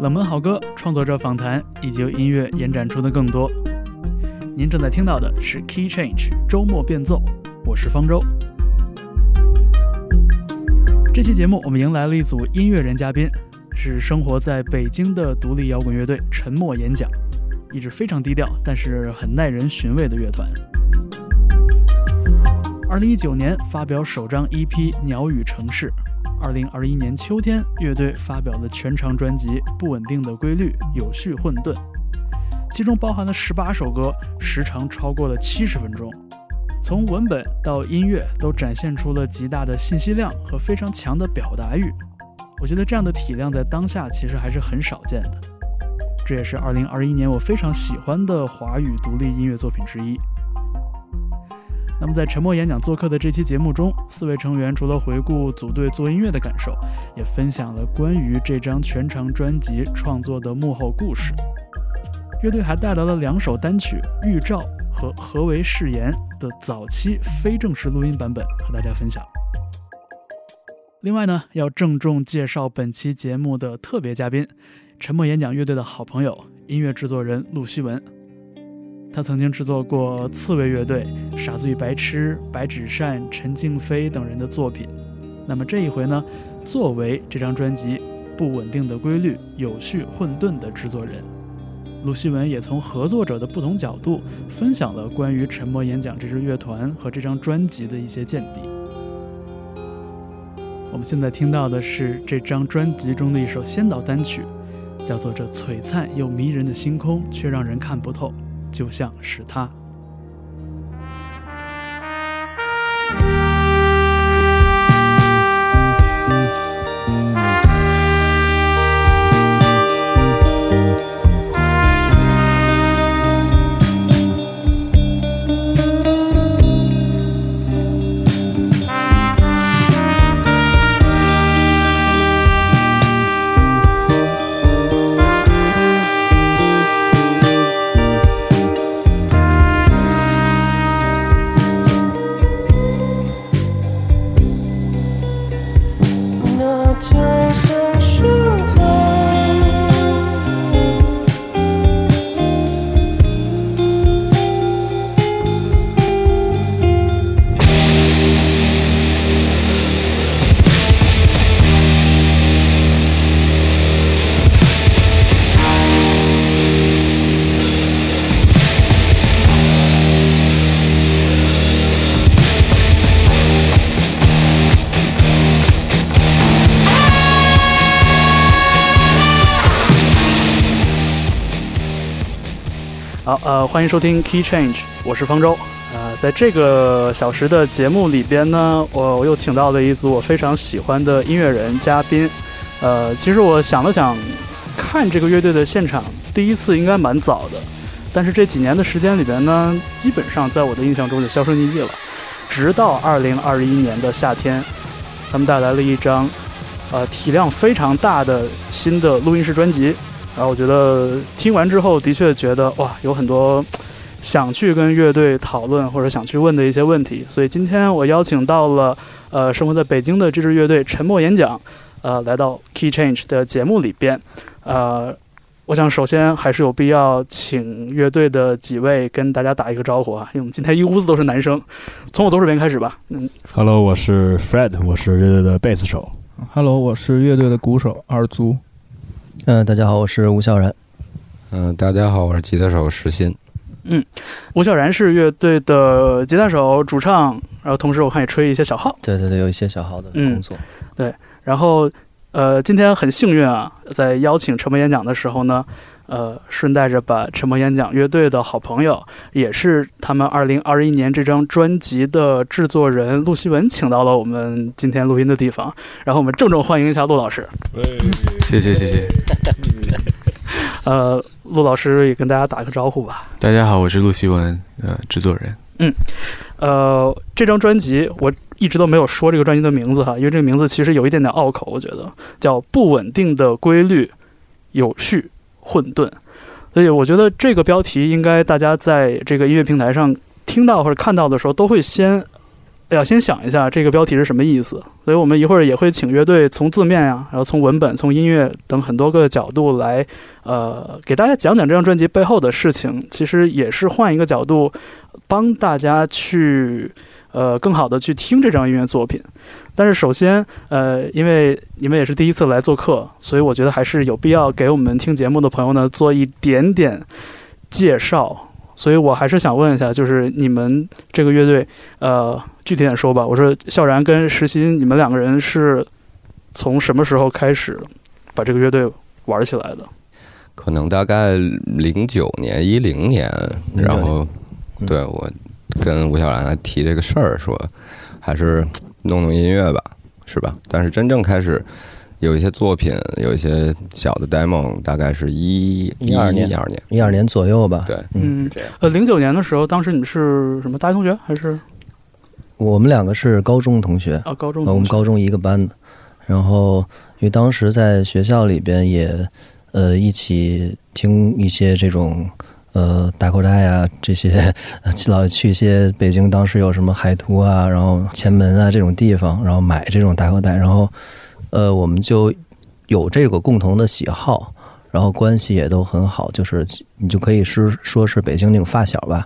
冷门好歌、创作者访谈以及由音乐延展出的更多。您正在听到的是 Key Change 周末变奏，我是方舟。这期节目我们迎来了一组音乐人嘉宾，是生活在北京的独立摇滚乐队沉默演讲，一支非常低调但是很耐人寻味的乐团。二零一九年发表首张 EP《鸟语城市》，二零二一年秋天，乐队发表了全长专辑《不稳定的规律，有序混沌》，其中包含了十八首歌，时长超过了七十分钟。从文本到音乐，都展现出了极大的信息量和非常强的表达欲。我觉得这样的体量在当下其实还是很少见的。这也是二零二一年我非常喜欢的华语独立音乐作品之一。那么，在沉默演讲做客的这期节目中，四位成员除了回顾组队做音乐的感受，也分享了关于这张全长专辑创作的幕后故事。乐队还带来了两首单曲《预兆》和《何为誓言》的早期非正式录音版本和大家分享。另外呢，要郑重介绍本期节目的特别嘉宾——沉默演讲乐队的好朋友、音乐制作人陆希文。他曾经制作过刺猬乐队、傻子与白痴、白纸扇、陈静飞等人的作品。那么这一回呢，作为这张专辑《不稳定的规律，有序混沌》的制作人，陆希文也从合作者的不同角度分享了关于沉默演讲这支乐团和这张专辑的一些见地。我们现在听到的是这张专辑中的一首先导单曲，叫做《这璀璨又迷人的星空却让人看不透》。就像是他。欢迎收听 Key Change，我是方舟。呃，在这个小时的节目里边呢，我我又请到了一组我非常喜欢的音乐人嘉宾。呃，其实我想了想，看这个乐队的现场，第一次应该蛮早的，但是这几年的时间里边呢，基本上在我的印象中就销声匿迹了。直到二零二一年的夏天，他们带来了一张，呃，体量非常大的新的录音室专辑。然后我觉得听完之后，的确觉得哇，有很多想去跟乐队讨论或者想去问的一些问题。所以今天我邀请到了呃生活在北京的这支乐队沉默演讲，呃来到 Key Change 的节目里边。呃，我想首先还是有必要请乐队的几位跟大家打一个招呼啊，因为我们今天一屋子都是男生。从我左手边开始吧。嗯，Hello，我是 Fred，我是乐队的贝斯手。Hello，我是乐队的鼓手二租。嗯，大家好，我是吴笑然。嗯，大家好，我是吉他手石鑫。嗯，吴笑然是乐队的吉他手、主唱，然后同时我看也吹一些小号。对对对，有一些小号的工作。对，然后呃，今天很幸运啊，在邀请陈默演讲的时候呢，呃，顺带着把陈默演讲乐队的好朋友，也是他们二零二一年这张专辑的制作人陆希文请到了我们今天录音的地方，然后我们郑重欢迎一下陆老师。谢谢谢谢。呃，陆老师也跟大家打个招呼吧。大家好，我是陆希文，呃，制作人。嗯，呃，这张专辑我一直都没有说这个专辑的名字哈，因为这个名字其实有一点点拗口，我觉得叫《不稳定的规律，有序混沌》。所以我觉得这个标题应该大家在这个音乐平台上听到或者看到的时候，都会先要先想一下这个标题是什么意思。所以我们一会儿也会请乐队从字面呀，然后从文本、从音乐等很多个角度来，呃，给大家讲讲这张专辑背后的事情。其实也是换一个角度，帮大家去。呃，更好的去听这张音乐作品，但是首先，呃，因为你们也是第一次来做客，所以我觉得还是有必要给我们听节目的朋友呢做一点点介绍。所以我还是想问一下，就是你们这个乐队，呃，具体点说吧。我说，笑然跟石鑫，你们两个人是从什么时候开始把这个乐队玩起来的？可能大概零九年、一零年，然后对我。跟吴小兰提这个事儿，说还是弄弄音乐吧，是吧？但是真正开始有一些作品，有一些小的 demo，大概是一一二年，一二年，一二年左右吧。对，嗯，这样。呃，零九年的时候，当时你们是什么大学同学还是？我们两个是高中同学啊，高中，我们高中一个班的。然后，因为当时在学校里边也呃一起听一些这种。呃，大口袋啊，这些老 去一些北京，当时有什么海图啊，然后前门啊这种地方，然后买这种大口袋，然后呃，我们就有这个共同的喜好，然后关系也都很好，就是你就可以是说是北京那种发小吧。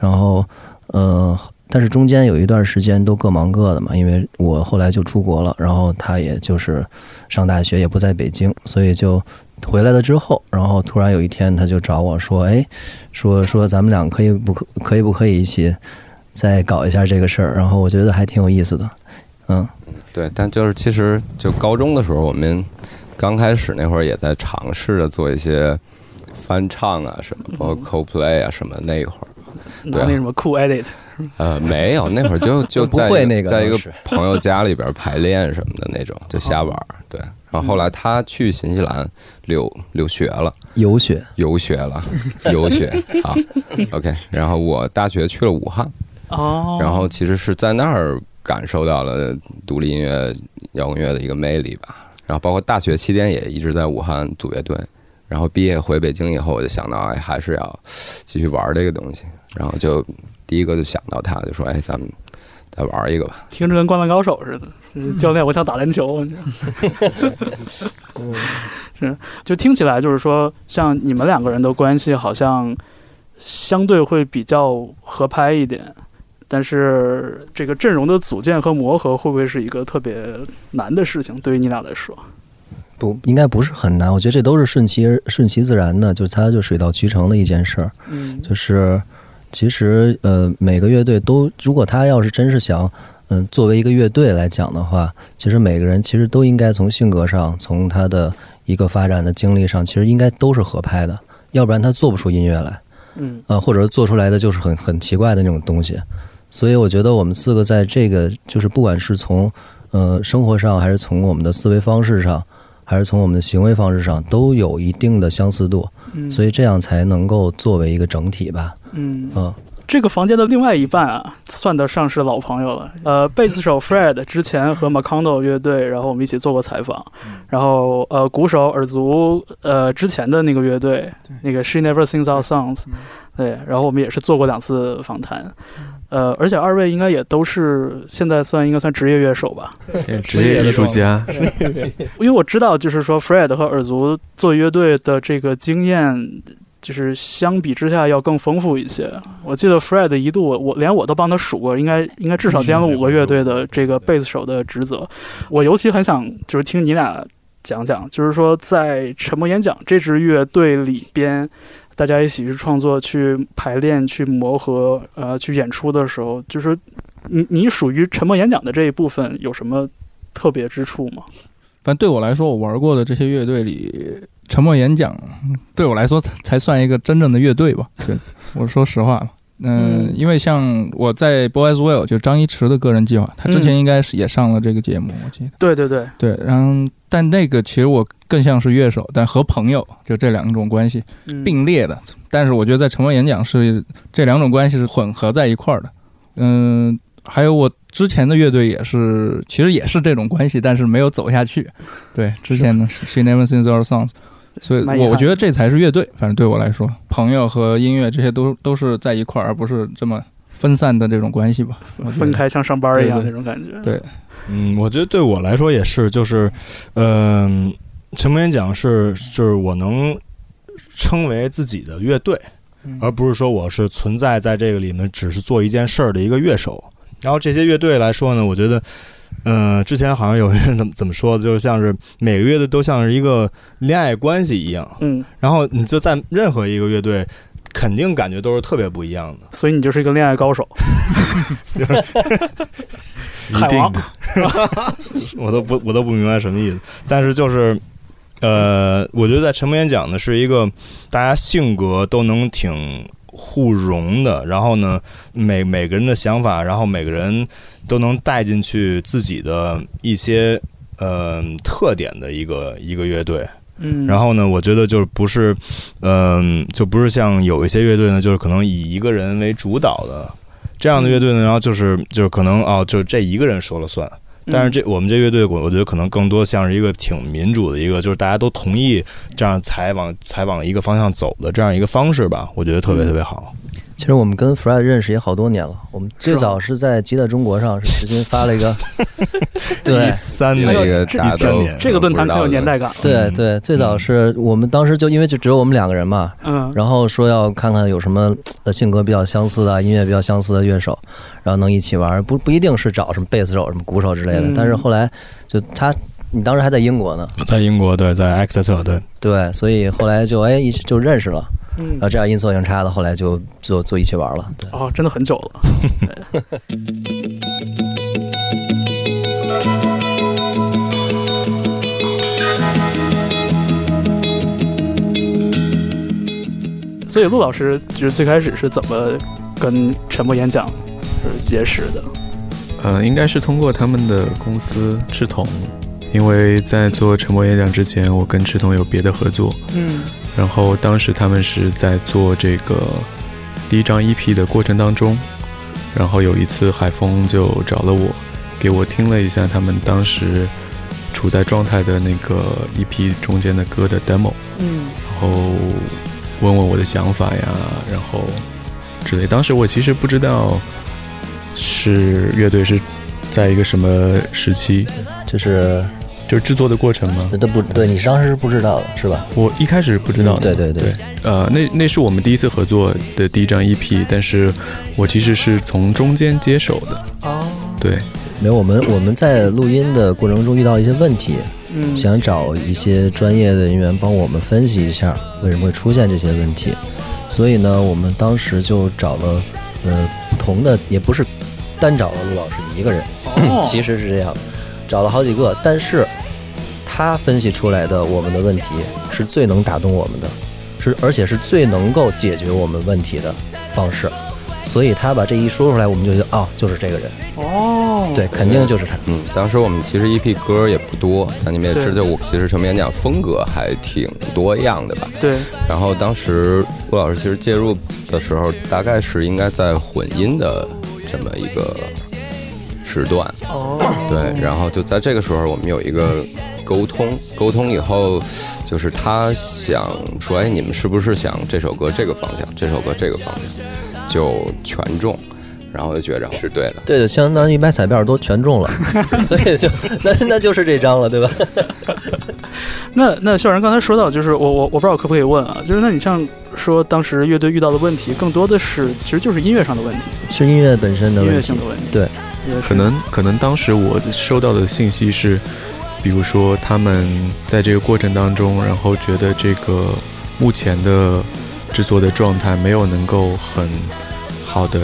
然后呃，但是中间有一段时间都各忙各的嘛，因为我后来就出国了，然后他也就是上大学也不在北京，所以就。回来了之后，然后突然有一天，他就找我说：“哎，说说咱们俩可以不可可以不可以一起再搞一下这个事儿？”然后我觉得还挺有意思的，嗯，对。但就是其实就高中的时候，我们刚开始那会儿也在尝试着做一些翻唱啊什么，包括 CoPlay 啊什么那一会儿，对，那什么 Cool Edit，呃，没有，那会儿就 就在在一个朋友家里边排练什么的那种，就瞎玩，对。然后后来他去新西兰留留学了，游学游学了，游学好。OK，然后我大学去了武汉，哦，然后其实是在那儿感受到了独立音乐摇滚乐的一个魅力吧。然后包括大学期间也一直在武汉组乐队，然后毕业回北京以后，我就想到哎，还是要继续玩这个东西。然后就第一个就想到他，就说哎，咱们。再玩一个吧，听着跟灌篮高手似的。教练，我想打篮球。是，就听起来就是说，像你们两个人的关系好像相对会比较合拍一点，但是这个阵容的组建和磨合会不会是一个特别难的事情？对于你俩来说，不应该不是很难。我觉得这都是顺其顺其自然的，就是它就水到渠成的一件事儿。嗯，就是。其实，呃，每个乐队都，如果他要是真是想，嗯，作为一个乐队来讲的话，其实每个人其实都应该从性格上，从他的一个发展的经历上，其实应该都是合拍的，要不然他做不出音乐来，嗯，呃，或者做出来的就是很很奇怪的那种东西。所以我觉得我们四个在这个，就是不管是从，呃，生活上，还是从我们的思维方式上，还是从我们的行为方式上，都有一定的相似度，所以这样才能够作为一个整体吧。嗯这个房间的另外一半啊，算得上是老朋友了。呃，贝斯手 Fred 之前和 McConnell 乐队，然后我们一起做过采访。然后呃，鼓手耳族呃之前的那个乐队，那个 She Never Sings Our Songs，对，然后我们也是做过两次访谈。呃，而且二位应该也都是现在算应该算职业乐手吧？职业艺术家。因为我知道，就是说 Fred 和耳族做乐队的这个经验。就是相比之下要更丰富一些。我记得 Fred 一度我连我都帮他数过，应该应该至少兼了五个乐队的这个贝斯手的职责。我尤其很想就是听你俩讲讲，就是说在沉默演讲这支乐队里边，大家一起去创作、去排练、去磨合、呃去演出的时候，就是你你属于沉默演讲的这一部分有什么特别之处吗？反正对我来说，我玩过的这些乐队里。沉默演讲对我来说才才算一个真正的乐队吧。对，我说实话了，嗯，因为像我在 Boys Will 就张一驰的个人计划，他之前应该是也上了这个节目，我记得。对对对对，然后但那个其实我更像是乐手，但和朋友就这两种关系并列的。但是我觉得在沉默演讲是这两种关系是混合在一块儿的。嗯，还有我之前的乐队也是，其实也是这种关系，但是没有走下去。对，之前的，She Never Sings Our Songs。所以，我我觉得这才是乐队。反正对我来说，朋友和音乐这些都都是在一块儿，而不是这么分散的这种关系吧，分开像上班一样那种感觉。对嗯，我觉得对我来说也是，就是，嗯、陈梦演讲是就是我能称为自己的乐队，嗯而不是说我是存在在这个里面只是做一件事儿的一个乐手。然后这些乐队来说呢，我觉得，嗯、之前好像有人 怎么怎么说的，就是像是每个乐队都像是一个恋爱关系一样，嗯，然后你就在任何一个乐队。肯定感觉都是特别不一样的，所以你就是一个恋爱高手，海王。我都不我都不明白什么意思。但是就是，呃，我觉得在陈梦演讲呢是一个大家性格都能挺互融的，然后呢，每每个人的想法，然后每个人都能带进去自己的一些呃特点的一个一个乐队。嗯，然后呢，我觉得就是不是，嗯、就不是像有一些乐队呢，就是可能以一个人为主导的这样的乐队呢，然后就是就是可能哦，就这一个人说了算。但是这我们这乐队，我我觉得可能更多像是一个挺民主的一个，就是大家都同意这样才往才往一个方向走的这样一个方式吧，我觉得特别特别好。其实我们跟 Fred 认识也好多年了，我们最早是在吉他中国上是石鑫发了一个，对。一三那年，个这大家都一三年这个论坛很有年代感。嗯。对对，最早是我们当时就因为就只有我们两个人嘛，嗯，然后说要看看有什么呃性格比较相似的、音乐比较相似的乐手，然后能一起玩，不不一定是找什么贝斯手、什么鼓手之类的，嗯。但是后来就他，你当时还在英国呢，在英国对，在埃克塞特对，对，所以后来就哎一就认识了，嗯然后这样阴错阳差的，后来就就就一起玩了，对。哦，真的很久了。所以陆老师就是最开始是怎么跟陈默演讲就是结识的？呃，应该是通过他们的公司赤瞳，因为在做陈默演讲之前，我跟赤瞳有别的合作，嗯然后当时他们是在做这个第一张 EP 的过程当中，然后有一次海峰就找了我，给我听了一下他们当时处在状态的那个 EP 中间的歌的 demo，嗯然后问问我的想法呀，然后之类。当时我其实不知道是乐队是在一个什么时期，就是就是制作的过程吗？这都不对，你当时是不知道的是吧？我一开始不知道的。对对对对，呃，那那是我们第一次合作的第一张 EP，但是我其实是从中间接手的。哦对，没有，我们我们在录音的过程中遇到一些问题，嗯想找一些专业的人员帮我们分析一下为什么会出现这些问题，所以呢，我们当时就找了呃不同的，也不是单找了陆老师一个人，哦其实是这样，找了好几个，但是他分析出来的我们的问题是最能打动我们的，是而且是最能够解决我们问题的方式，所以他把这一说出来，我们就觉得哦，就是这个人，哦对，肯定就是他。嗯，当时我们其实 EP 歌也不多，那你们也知道，我其实成名演讲风格还挺多样的吧。对然后当时陆老师其实介入的时候，大概是应该在混音的这么一个时段，哦对。然后就在这个时候，我们有一个沟通，沟通以后，就是他想说，哎，你们是不是想这首歌这个方向，这首歌这个方向，就全中。然后我就觉着是对的，对的，相当于买彩票都全中了，所以就那那就是这张了，对吧？那那校园刚才说到，就是我我我不知道可不可以问啊，就是那你像说当时乐队遇到的问题，更多的是其实就是音乐上的问题，是音乐本身的问题音乐性。的问题。对可能可能当时我收到的信息是，比如说他们在这个过程当中，然后觉得这个目前的制作的状态没有能够很好的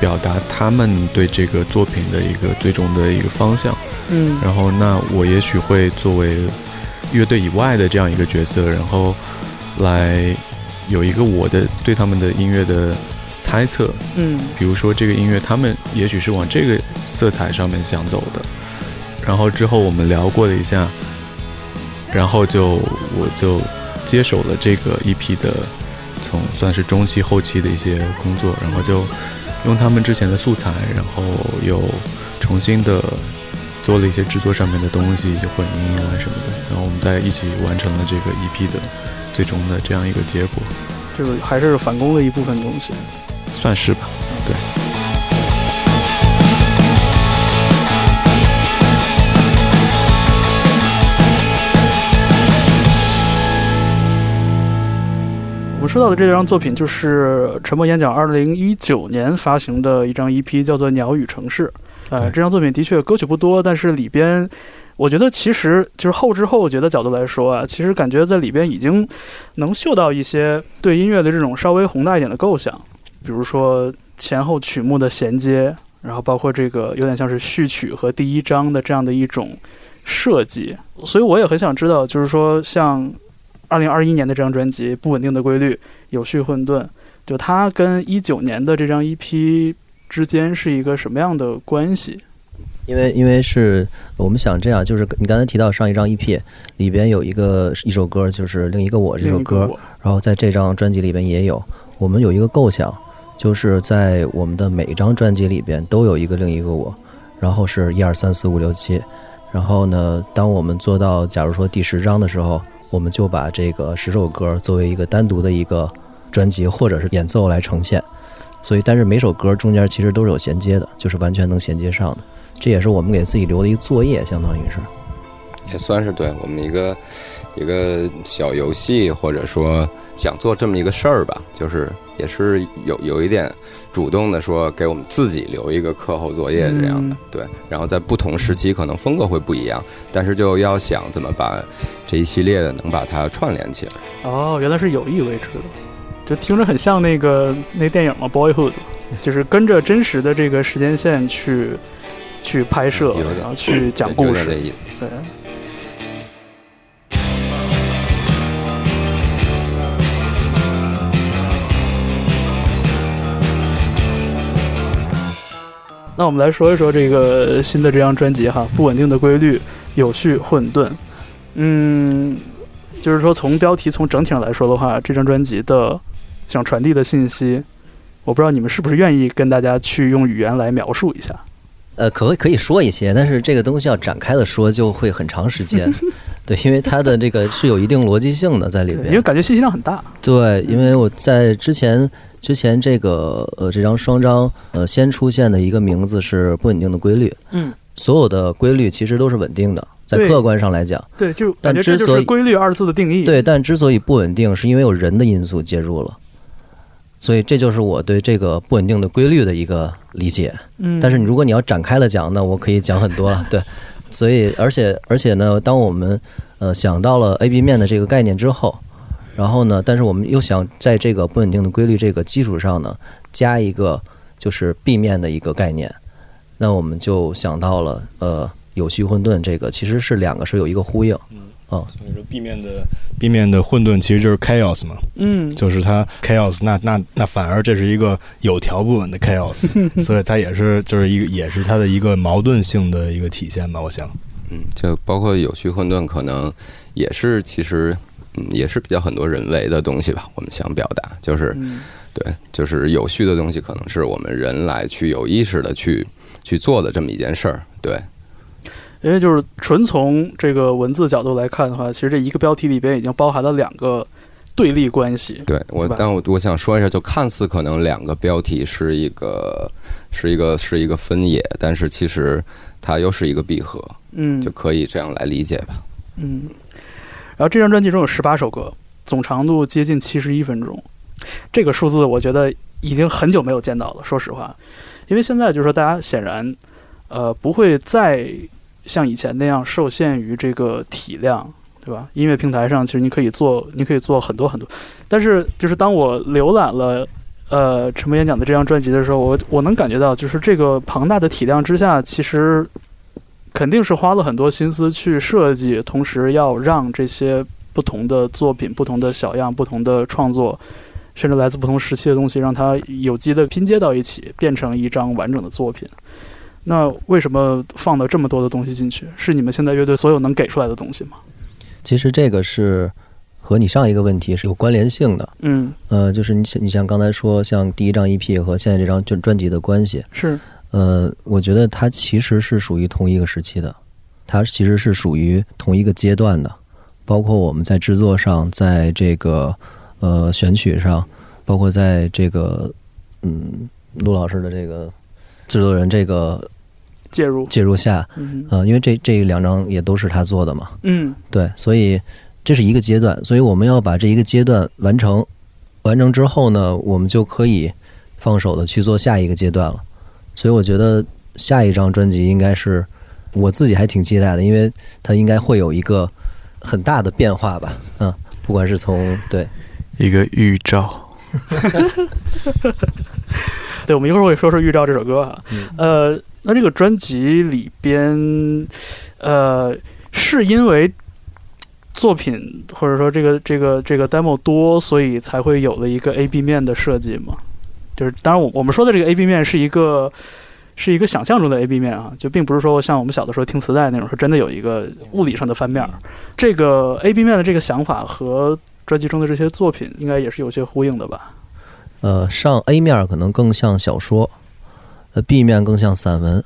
表达他们对这个作品的一个最终的一个方向。嗯。然后那我也许会作为乐队以外的这样一个角色，然后来有一个我的对他们的音乐的猜测，嗯。比如说这个音乐他们也许是往这个色彩上面想走的，然后之后我们聊过了一下，然后就我就接手了这个 EP 的从算是中期后期的一些工作，然后就用他们之前的素材，然后又重新的做了一些制作上面的东西，一些混音啊什么的，然后我们在一起完成了这个 EP 的最终的这样一个结果，就是还是返工的一部分东西。算是吧，对。们说到的这张作品就是沉默演讲二零一九年发行的一张 EP，叫做《鸟语城市》。呃，这张作品的确歌曲不多，但是里边，我觉得其实就是后知后觉的角度来说啊，其实感觉在里边已经能嗅到一些对音乐的这种稍微宏大一点的构想，比如说前后曲目的衔接，然后包括这个有点像是序曲和第一章的这样的一种设计。所以我也很想知道，就是说像二零二一年的这张专辑《不稳定的规律》，有序混沌，就它跟一九年的这张 EP 之间是一个什么样的关系？因为因为是我们想这样，就是你刚才提到上一张 EP 里边有一个一首歌，就是另一个我这首歌，然后在这张专辑里边也有，我们有一个构想，就是在我们的每一张专辑里边都有一个另一个我，然后是一二三四五六七，然后呢，当我们做到假如说第十章的时候，我们就把这个十首歌作为一个单独的一个专辑或者是演奏来呈现，所以但是每首歌中间其实都是有衔接的，就是完全能衔接上的，这也是我们给自己留的一个作业，相当于是。也算是对我们一个一个小游戏，或者说想做这么一个事儿吧，就是也是有有一点主动的说给我们自己留一个课后作业这样的，嗯对。然后在不同时期可能风格会不一样，但是就要想怎么把这一系列的能把它串联起来。哦，原来是有意为之的，就听着很像那个那电影嘛，《Boyhood 》，就是跟着真实的这个时间线去去拍摄然后去讲故事。有点这意思。对。那我们来说一说这个新的这张专辑哈，不稳定的规律，有序混沌。嗯，就是说从标题从整体上来说的话，这张专辑的想传递的信息，我不知道你们是不是愿意跟大家去用语言来描述一下。呃，可可以说一些，但是这个东西要展开的说就会很长时间，对，因为它的这个是有一定逻辑性的在里边因为。感觉信息量很大。对，因为我在之前之前这个呃这张双张呃先出现的一个名字是不稳定的规律，嗯，所有的规律其实都是稳定的，在客观上来讲，对，就但感觉就之所以是规律二字的定义。，对，但之所以不稳定，是因为有人的因素介入了，所以这就是我对这个不稳定的规律的一个理解。嗯，但是你如果你要展开了讲，那我可以讲很多了。对，所以而且而且呢，当我们呃想到了 A B 面的这个概念之后，然后呢，但是我们又想在这个不稳定的规律这个基础上呢，加一个就是 B 面的一个概念，那我们就想到了呃有序混沌这个其实是两个是有一个呼应。所以说 B 面的 B 面的混沌其实就是 chaos 嘛，嗯，就是它 chaos，那那那反而这是一个有条不紊的 chaos，所以它也是就是一个也是它的一个矛盾性的一个体现吧，我想。嗯，就包括有序混沌，可能也是其实嗯也是比较很多人为的东西吧。我们想表达就是嗯对，就是有序的东西，可能是我们人来去有意识的去去做的这么一件事儿。对，因为就是纯从这个文字角度来看的话，其实这一个标题里边已经包含了两个对立关系。对我，但我我想说一下，就看似可能两个标题是一个是一个是一个分野，但是其实它又是一个闭合，嗯，就可以这样来理解吧。嗯，然后这张专辑中有十八首歌，总长度接近七十一分钟，这个数字我觉得已经很久没有见到了。说实话，因为现在就是说大家显然，呃，不会再像以前那样受限于这个体量，对吧？音乐平台上其实你可以做，你可以做很多很多，但是就是当我浏览了。呃，陈默演讲的这张专辑的时候，我我能感觉到，就是这个庞大的体量之下，其实肯定是花了很多心思去设计，同时要让这些不同的作品、不同的小样、不同的创作，甚至来自不同时期的东西，让它有机的拼接到一起，变成一张完整的作品。那为什么放了这么多的东西进去？是你们现在乐队所有能给出来的东西吗？其实这个是和你上一个问题是有关联性的。嗯，呃，就是你像你像刚才说，像第一张 EP 和现在这张专专辑的关系，是，呃，我觉得它其实是属于同一个时期的，它其实是属于同一个阶段的，包括我们在制作上，在这个呃选曲上，包括在这个嗯陆老师的这个制作人这个介入。介入下，嗯呃，因为这这两张也都是他做的嘛，嗯对，所以这是一个阶段，所以我们要把这一个阶段完成，完成之后呢，我们就可以放手的去做下一个阶段了。所以我觉得下一张专辑应该是我自己还挺期待的，因为它应该会有一个很大的变化吧。嗯，不管是从对一个预兆，对，我们一会儿会说说《预兆》这首歌哈。嗯呃，那这个专辑里边，呃，是因为作品或者说这个这个这个 demo 多，所以才会有了一个 A B 面的设计吗？就是当然我我们说的这个 A B 面是一个是一个想象中的 A B 面啊，就并不是说像我们小的时候听磁带那种，是真的有一个物理上的翻面儿。这个 A B 面的这个想法和专辑中的这些作品应该也是有些呼应的吧？呃，上 A 面可能更像小说，呃，B 面更像散文。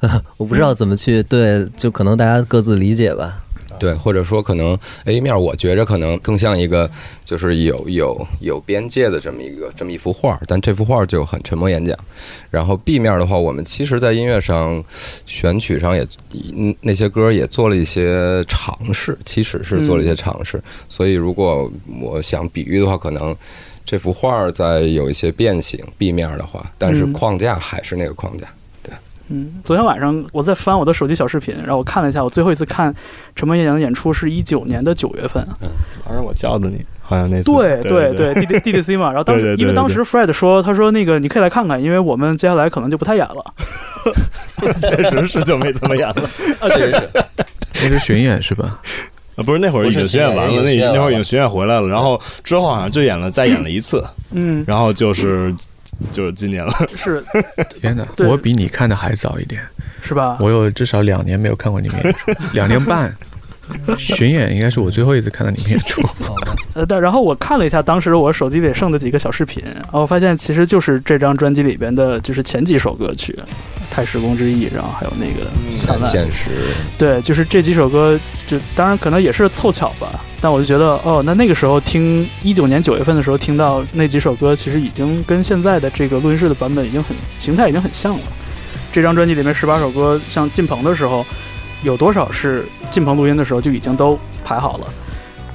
我不知道怎么去对，就可能大家各自理解吧。对，或者说可能 A 面，我觉着可能更像一个就是有有有边界的这么一个这么一幅画，但这幅画就很沉默演讲。然后 B 面的话，我们其实在音乐上选曲上也嗯那些歌也做了一些尝试，其实是做了一些尝试。所以如果我想比喻的话，可能这幅画在有一些变形 B 面的话，但是嗯框架还是那个框架。嗯，昨天晚上我在翻我的手机小视频，然后我看了一下，我最后一次看陈梦演讲的演出是一九年的九月份。嗯当时我叫的你，好像那次对对对，D D D D C 嘛。然后当时因为当时 Fred 说，他说那个你可以来看看，因为我们接下来可能就不太演了。确实是就没怎么演了。啊，确实是。那是巡演是吧？啊，不是那会儿已经巡演完了，那那会儿已经巡演回来了，然后之后好像就演了，再演了一次，嗯，然后就是就是今年了。是 天哪，我比你看的还早一点，是吧？我有至少两年没有看过你们演出，两年半。巡演应该是我最后一次看到你们演出。呃，但然后我看了一下当时我手机里剩的几个小视频，然后发现其实就是这张专辑里边的，就是前几首歌曲，《太时空之翼》，然后还有那个《灿烂》。现实，对，就是这几首歌，就当然可能也是凑巧吧，但我就觉得，哦，那那个时候听一九年九月份的时候听到那几首歌，其实已经跟现在的这个录音室的版本已经很形态已经很像了。这张专辑里面十八首歌，像进棚的时候，有多少是进棚录音的时候就已经都排好了，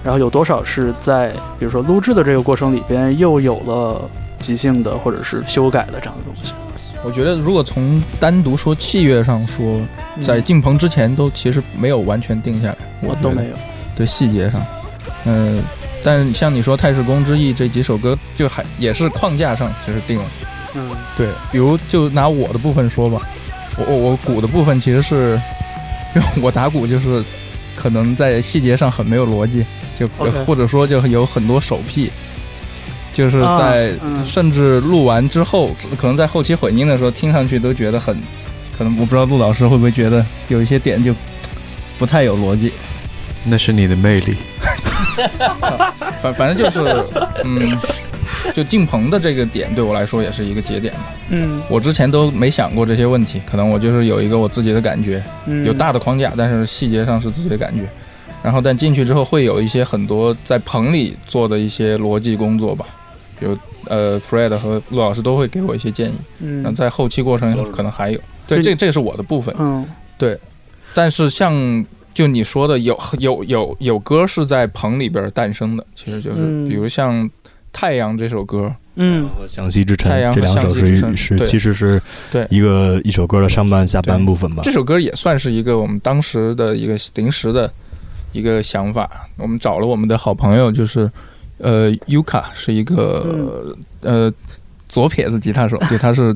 然后有多少是在比如说录制的这个过程里边又有了即兴的或者是修改的这样的东西。我觉得如果从单独说器乐上说，在进棚之前都其实没有完全定下来，我都没有，对细节上，嗯、但像你说《太史公之翼》这几首歌，就还也是框架上其实定了。嗯对，比如就拿我的部分说吧，我我我鼓的部分其实是，因为我打鼓就是可能在细节上很没有逻辑，就或者说就有很多手癖，就是啊在嗯甚至录完之后，可能在后期混音的时候听上去都觉得很，可能我不知道陆老师会不会觉得有一些点就不太有逻辑。那是你的魅力。反反正就是，嗯，就进棚的这个点对我来说也是一个节点吧。嗯我之前都没想过这些问题，可能我就是有一个我自己的感觉，嗯，有大的框架，但是细节上是自己的感觉。然后，但进去之后会有一些很多在棚里做的一些逻辑工作吧，比如呃，Fred 和陆老师都会给我一些建议。嗯然后在后期过程可能还有，对，这这是我的部分。嗯对但是像就你说的，有有有有歌是在棚里边诞生的，其实就是嗯比如像《太阳》这首歌，嗯和向西之城太阳和这两首是是对。其实是对。一个一首歌的上半下半部分吧。这。首歌也算是一个我们当时的一个临时的一个想法。我们找了我们的好朋友，就是呃，Yuka 是一个、呃左撇子吉他手，对他是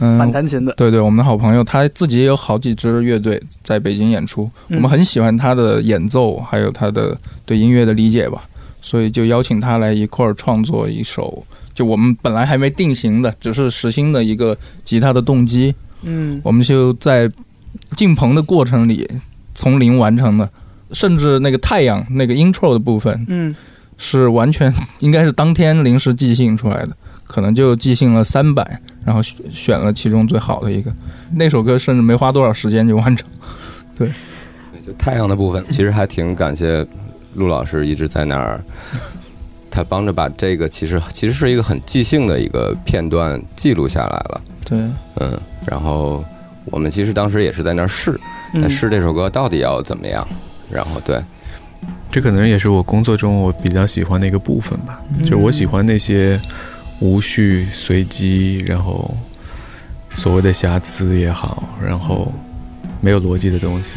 嗯。反弹琴的，对对，我们的好朋友，他自己也有好几支乐队在北京演出，嗯。我们很喜欢他的演奏，还有他的对音乐的理解吧，所以就邀请他来一块儿创作一首，就我们本来还没定型的，只是实心的一个吉他的动机，嗯我们就在进棚的过程里从零完成的，甚至那个太阳那个 intro 的部分嗯是完全应该是当天临时即兴出来的，可能就即兴了三版，然后选选了其中最好的一个。那首歌甚至没花多少时间就完成。对就太阳的部分，其实还挺感谢陆老师一直在那儿，他帮着把这个其实其实是一个很即兴的一个片段记录下来了，对，嗯，然后我们其实当时也是在那儿试，在嗯试这首歌到底要怎么样，然后对，这可能也是我工作中我比较喜欢的一个部分吧，就我喜欢那些无序、随机，然后所谓的瑕疵也好，然后没有逻辑的东西。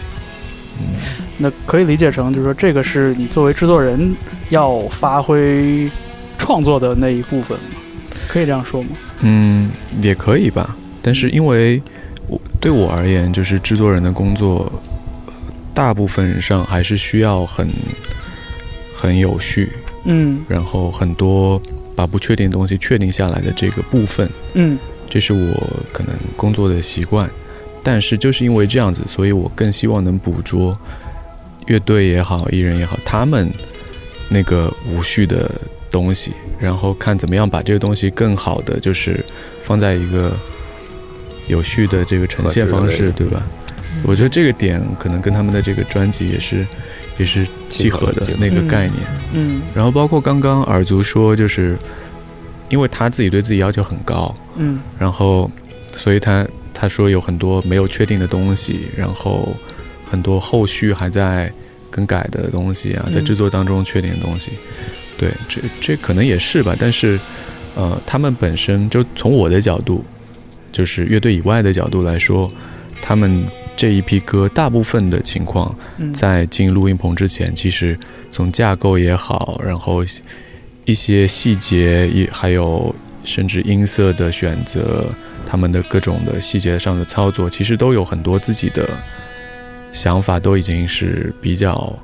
嗯，那可以理解成，就是说这个是你作为制作人要发挥创作的那一部分吗？可以这样说吗？嗯，也可以吧。但是因为我对我而言，就是制作人的工作。大部分上还是需要很很有序，嗯，然后很多把不确定的东西确定下来的这个部分，嗯，这是我可能工作的习惯。但是就是因为这样子，所以我更希望能捕捉乐队也好，艺人也好，他们那个无序的东西，然后看怎么样把这个东西更好的就是放在一个有序的这个呈现方式，对吧？我觉得这个点可能跟他们的这个专辑也是，也是契合的那个概念。嗯，然后包括刚刚耳族说，就是因为他自己对自己要求很高，嗯，然后所以他他说有很多没有确定的东西，然后很多后续还在更改的东西啊，在制作当中确定的东西。对，这这可能也是吧。但是呃，他们本身就从我的角度，就是乐队以外的角度来说，他们。这一批歌大部分的情况，在进录音棚之前，其实从架构也好，然后一些细节也还有甚至音色的选择，他们的各种的细节上的操作，其实都有很多自己的想法，都已经是比较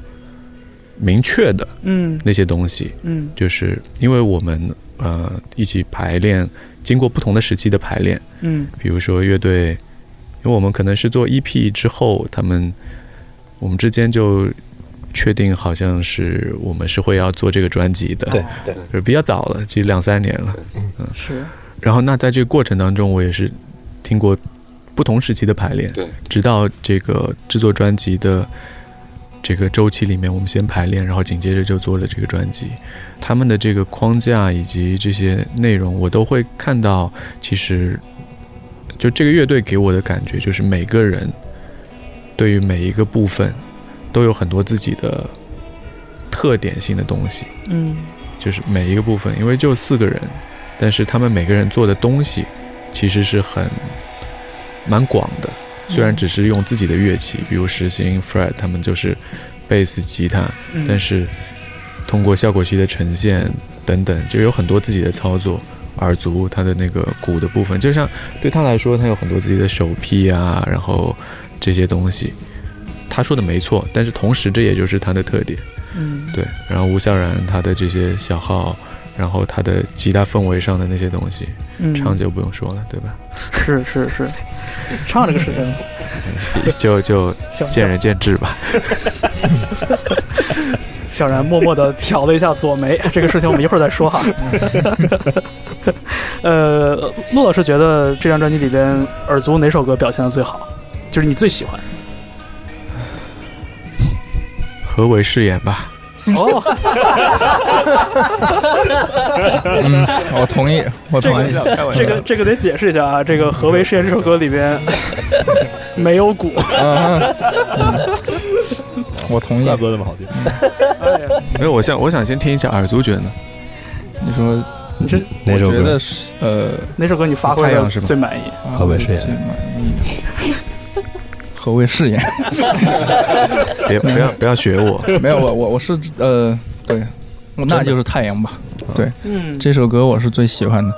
明确的。嗯，那些东西，嗯，就是因为我们呃一起排练，经过不同的时期的排练，嗯，比如说乐队。因为我们可能是做 EP 之后，他们我们之间就确定，好像是我们是会要做这个专辑的，对对，就是比较早了，其实两三年了，嗯是。然后那在这个过程当中，我也是听过不同时期的排练，对，直到这个制作专辑的这个周期里面，我们先排练，然后紧接着就做了这个专辑。他们的这个框架以及这些内容，我都会看到，其实。就这个乐队给我的感觉，就是每个人对于每一个部分都有很多自己的特点性的东西。嗯，就是每一个部分，因为就四个人，但是他们每个人做的东西其实是很蛮广的。虽然只是用自己的乐器，比如实行 Fred 他们就是贝斯、吉他，但是通过效果器的呈现等等，就有很多自己的操作。耳足，他的那个鼓的部分，就像对他来说，他有很多自己的手臂啊，然后这些东西，他说的没错，但是同时这也就是他的特点，嗯，对。然后吴孝然他的这些小号，然后他的吉他氛围上的那些东西，唱就不用说了，对吧？是是是，唱这个事情，就就见仁见智吧。小然默默地挑了一下左眉，这个事情我们一会儿再说哈。呃，陆老师觉得这张专辑里边耳族哪首歌表现的最好？就是你最喜欢？何为誓言吧？哦，我同意，我同意。这个这个得解释一下啊，这个何为誓言这首歌里边 没有鼓。我同意，怪不得那么好听。没有，我想，我想先听一下耳族觉得呢？你说，你这哪首歌？是呃，哪首歌你发挥的最满意？何为誓言？最满意。何为誓言？别 不要不要学我。没有我我我是呃对，那就是太阳吧。对，嗯，这首歌我是最喜欢的，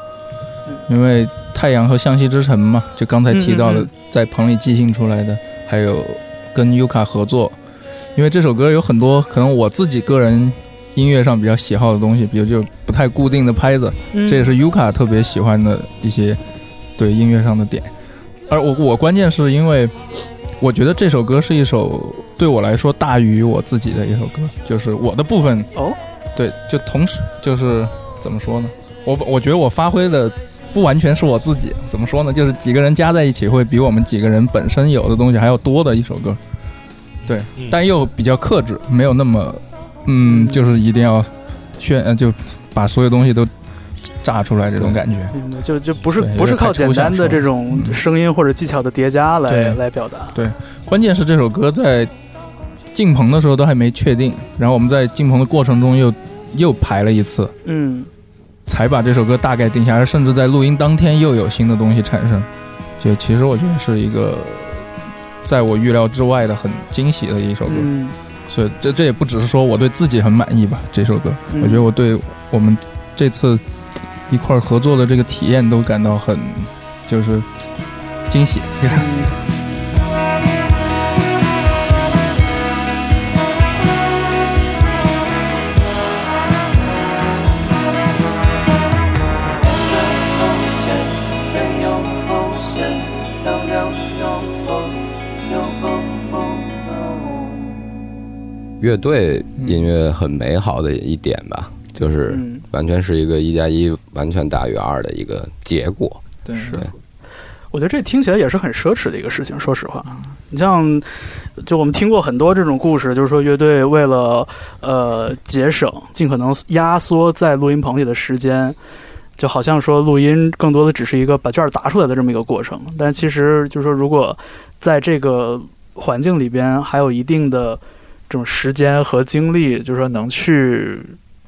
因为太阳和向西之城嘛，就刚才提到的，在棚里即兴出来的，还有。跟优卡合作，因为这首歌有很多可能我自己个人音乐上比较喜好的东西，比如就不太固定的拍子，这也是尤卡特别喜欢的一些对音乐上的点。而我我关键是因为我觉得这首歌是一首对我来说大于我自己的一首歌，就是我的部分哦，对，就同时就是怎么说呢？我我觉得我发挥的。不完全是我自己，怎么说呢？就是几个人加在一起，会比我们几个人本身有的东西还要多的一首歌。对，但又比较克制，没有那么，嗯，就是一定要炫，就把所有东西都炸出来这种感觉。就就不是不是靠简单的这种声音或者技巧的叠加来来表达。对，关键是这首歌在进棚的时候都还没确定，然后我们在进棚的过程中又又排了一次，嗯。才把这首歌大概定下来，甚至在录音当天又有新的东西产生。就其实我觉得是一个在我预料之外的很惊喜的一首歌，嗯。所以这这也不只是说我对自己很满意吧，这首歌，嗯。我觉得我对我们这次一块儿合作的这个体验都感到很就是 惊喜，就是乐队音乐很美好的一点吧，就是嗯完全是一个一加一完全大于二的一个结果。对对我觉得这听起来也是很奢侈的一个事情。说实话，你像，就我们听过很多这种故事，就是说乐队为了呃节省，尽可能压缩在录音棚里的时间，就好像说录音更多的只是一个把卷儿答出来的这么一个过程。但其实就是说，如果在这个环境里边还有一定的这种时间和精力，就是说能去。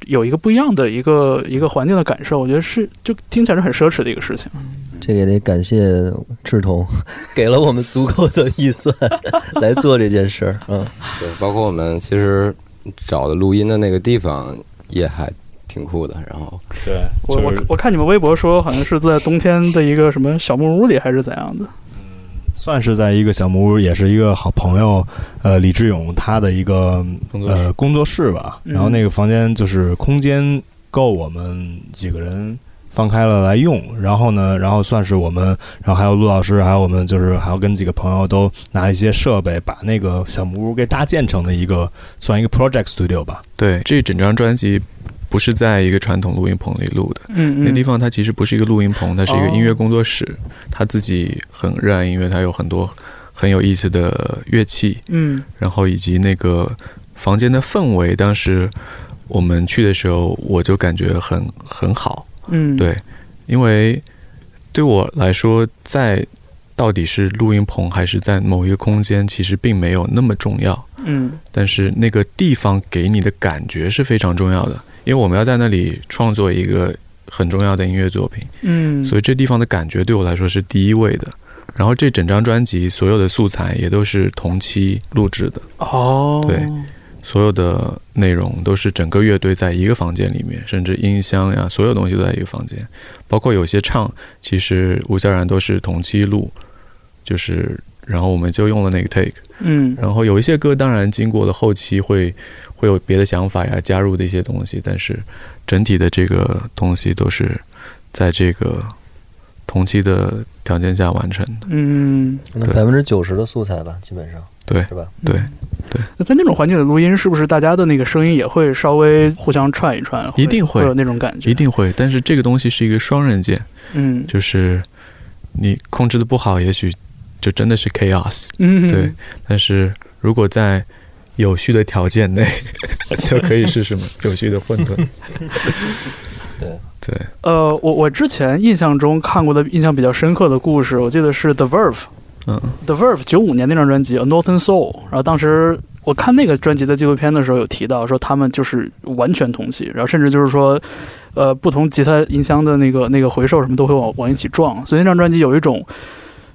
有一个不一样的一个一个环境的感受，我觉得是就听起来是很奢侈的一个事情。这个也得感谢志同，给了我们足够的预算 来做这件事儿。嗯，对，包括我们其实找的录音的那个地方也还挺酷的。然后对，我我我看你们微博说，好像是在冬天的一个什么小木屋里，还是怎样的？算是在一个小木屋，也是一个好朋友，呃，李志勇他的一个呃工作室吧。嗯然后那个房间就是空间够我们几个人放开了来用。然后呢，然后算是我们，然后还有陆老师，还有我们就是还要跟几个朋友都拿一些设备，把那个小木屋给搭建成的一个算一个 project studio 吧。对，这整张专辑不是在一个传统录音棚里录的，嗯那地方它其实不是一个录音棚，它是一个哦音乐工作室。他自己很热爱音乐，他有很多很有意思的乐器，嗯然后以及那个房间的氛围。当时我们去的时候，我就感觉很很好。嗯，对，因为对我来说，在到底是录音棚还是在某一个空间，其实并没有那么重要。嗯。但是那个地方给你的感觉是非常重要的，因为我们要在那里创作一个很重要的音乐作品，嗯，所以这地方的感觉对我来说是第一位的。然后这整张专辑所有的素材也都是同期录制的，哦，对。所有的内容都是整个乐队在一个房间里面，甚至音箱呀，所有东西都在一个房间，包括有些唱，其实吴萧然都是同期录，就是然后我们就用了那个 take。嗯然后有一些歌当然经过了后期会会有别的想法呀，加入的一些东西，但是整体的这个东西都是在这个同期的条件下完成的。嗯，那对百分之九十的素材吧，基本上对是吧？对，对那在那种环境的录音，是不是大家的那个声音也会稍微互相串一串？一定会会有那种感觉，一定会，但是这个东西是一个双刃剑，嗯就是你控制的不好，也许就真的是 chaos。嗯对，但是如果在有序的条件内，就可以是什么 有序的混沌。对对，呃，我我之前印象中看过的印象比较深刻的故事，我记得是 The Verve。嗯 The Verve 九五年那张专辑《A Northern Soul》，然后当时我看那个专辑的纪录片的时候，有提到说他们就是完全同期，然后甚至就是说，呃，不同吉他音箱的那个那个回收什么都会往往一起撞，所以那张专辑有一种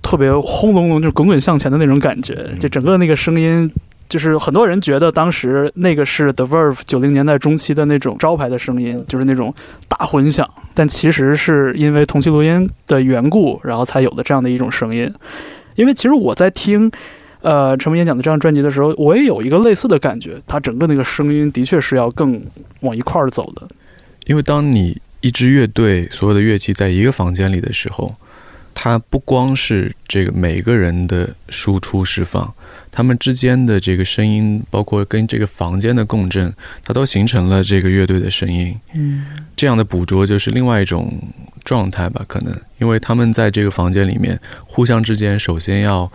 特别轰隆隆，就是滚滚向前的那种感觉，就整个那个声音。就是很多人觉得当时那个是 The Verve 九零年代中期的那种招牌的声音，就是那种大混响，但其实是因为同期录音的缘故，然后才有的这样的一种声音。因为其实我在听，呃，陈梦演讲的这张专辑的时候，我也有一个类似的感觉，它整个那个声音的确是要更往一块儿走的。因为当你一支乐队所有的乐器在一个房间里的时候，它不光是这个每个人的输出释放，他们之间的这个声音，包括跟这个房间的共振，它都形成了这个乐队的声音。嗯这样的捕捉就是另外一种状态吧，可能因为他们在这个房间里面互相之间，首先要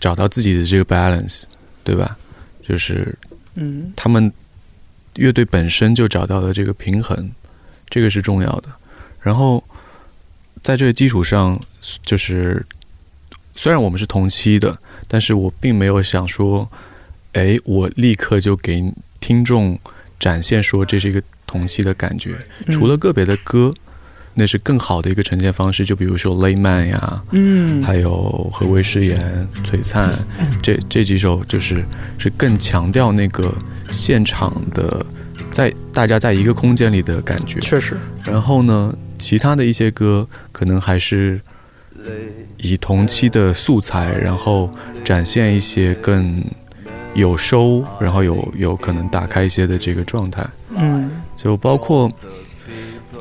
找到自己的这个 balance，对吧？就是嗯他们乐队本身就找到了这个平衡，这个是重要的。然后在这个基础上，就是虽然我们是同期的，但是我并没有想说哎，我立刻就给听众展现说这是一个同期的感觉。除了个别的歌，那是更好的一个呈现方式。就比如说雷曼呀，嗯，还有何为誓言、璀璨，这这几首就是是更强调那个现场的，在大家在一个空间里的感觉。确实，然后呢，其他的一些歌可能还是以同期的素材，然后展现一些更有收，然后有有可能打开一些的这个状态。嗯就包括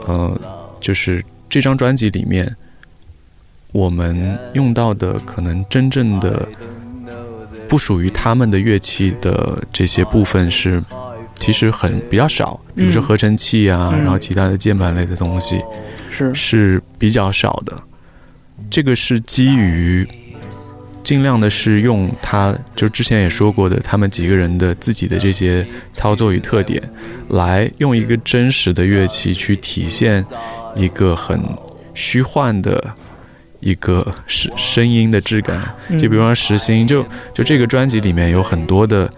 呃，就是这张专辑里面，我们用到的可能真正的不属于他们的乐器的这些部分是，其实很比较少，比如说嗯合成器啊，嗯然后其他的键盘类的东西是，是比较少的。这个是基于尽量的是用他就之前也说过的，他们几个人的自己的这些操作与特点，来用一个真实的乐器去体现一个很虚幻的一个声声音的质感。嗯就比方说实心，就就这个专辑里面有很多的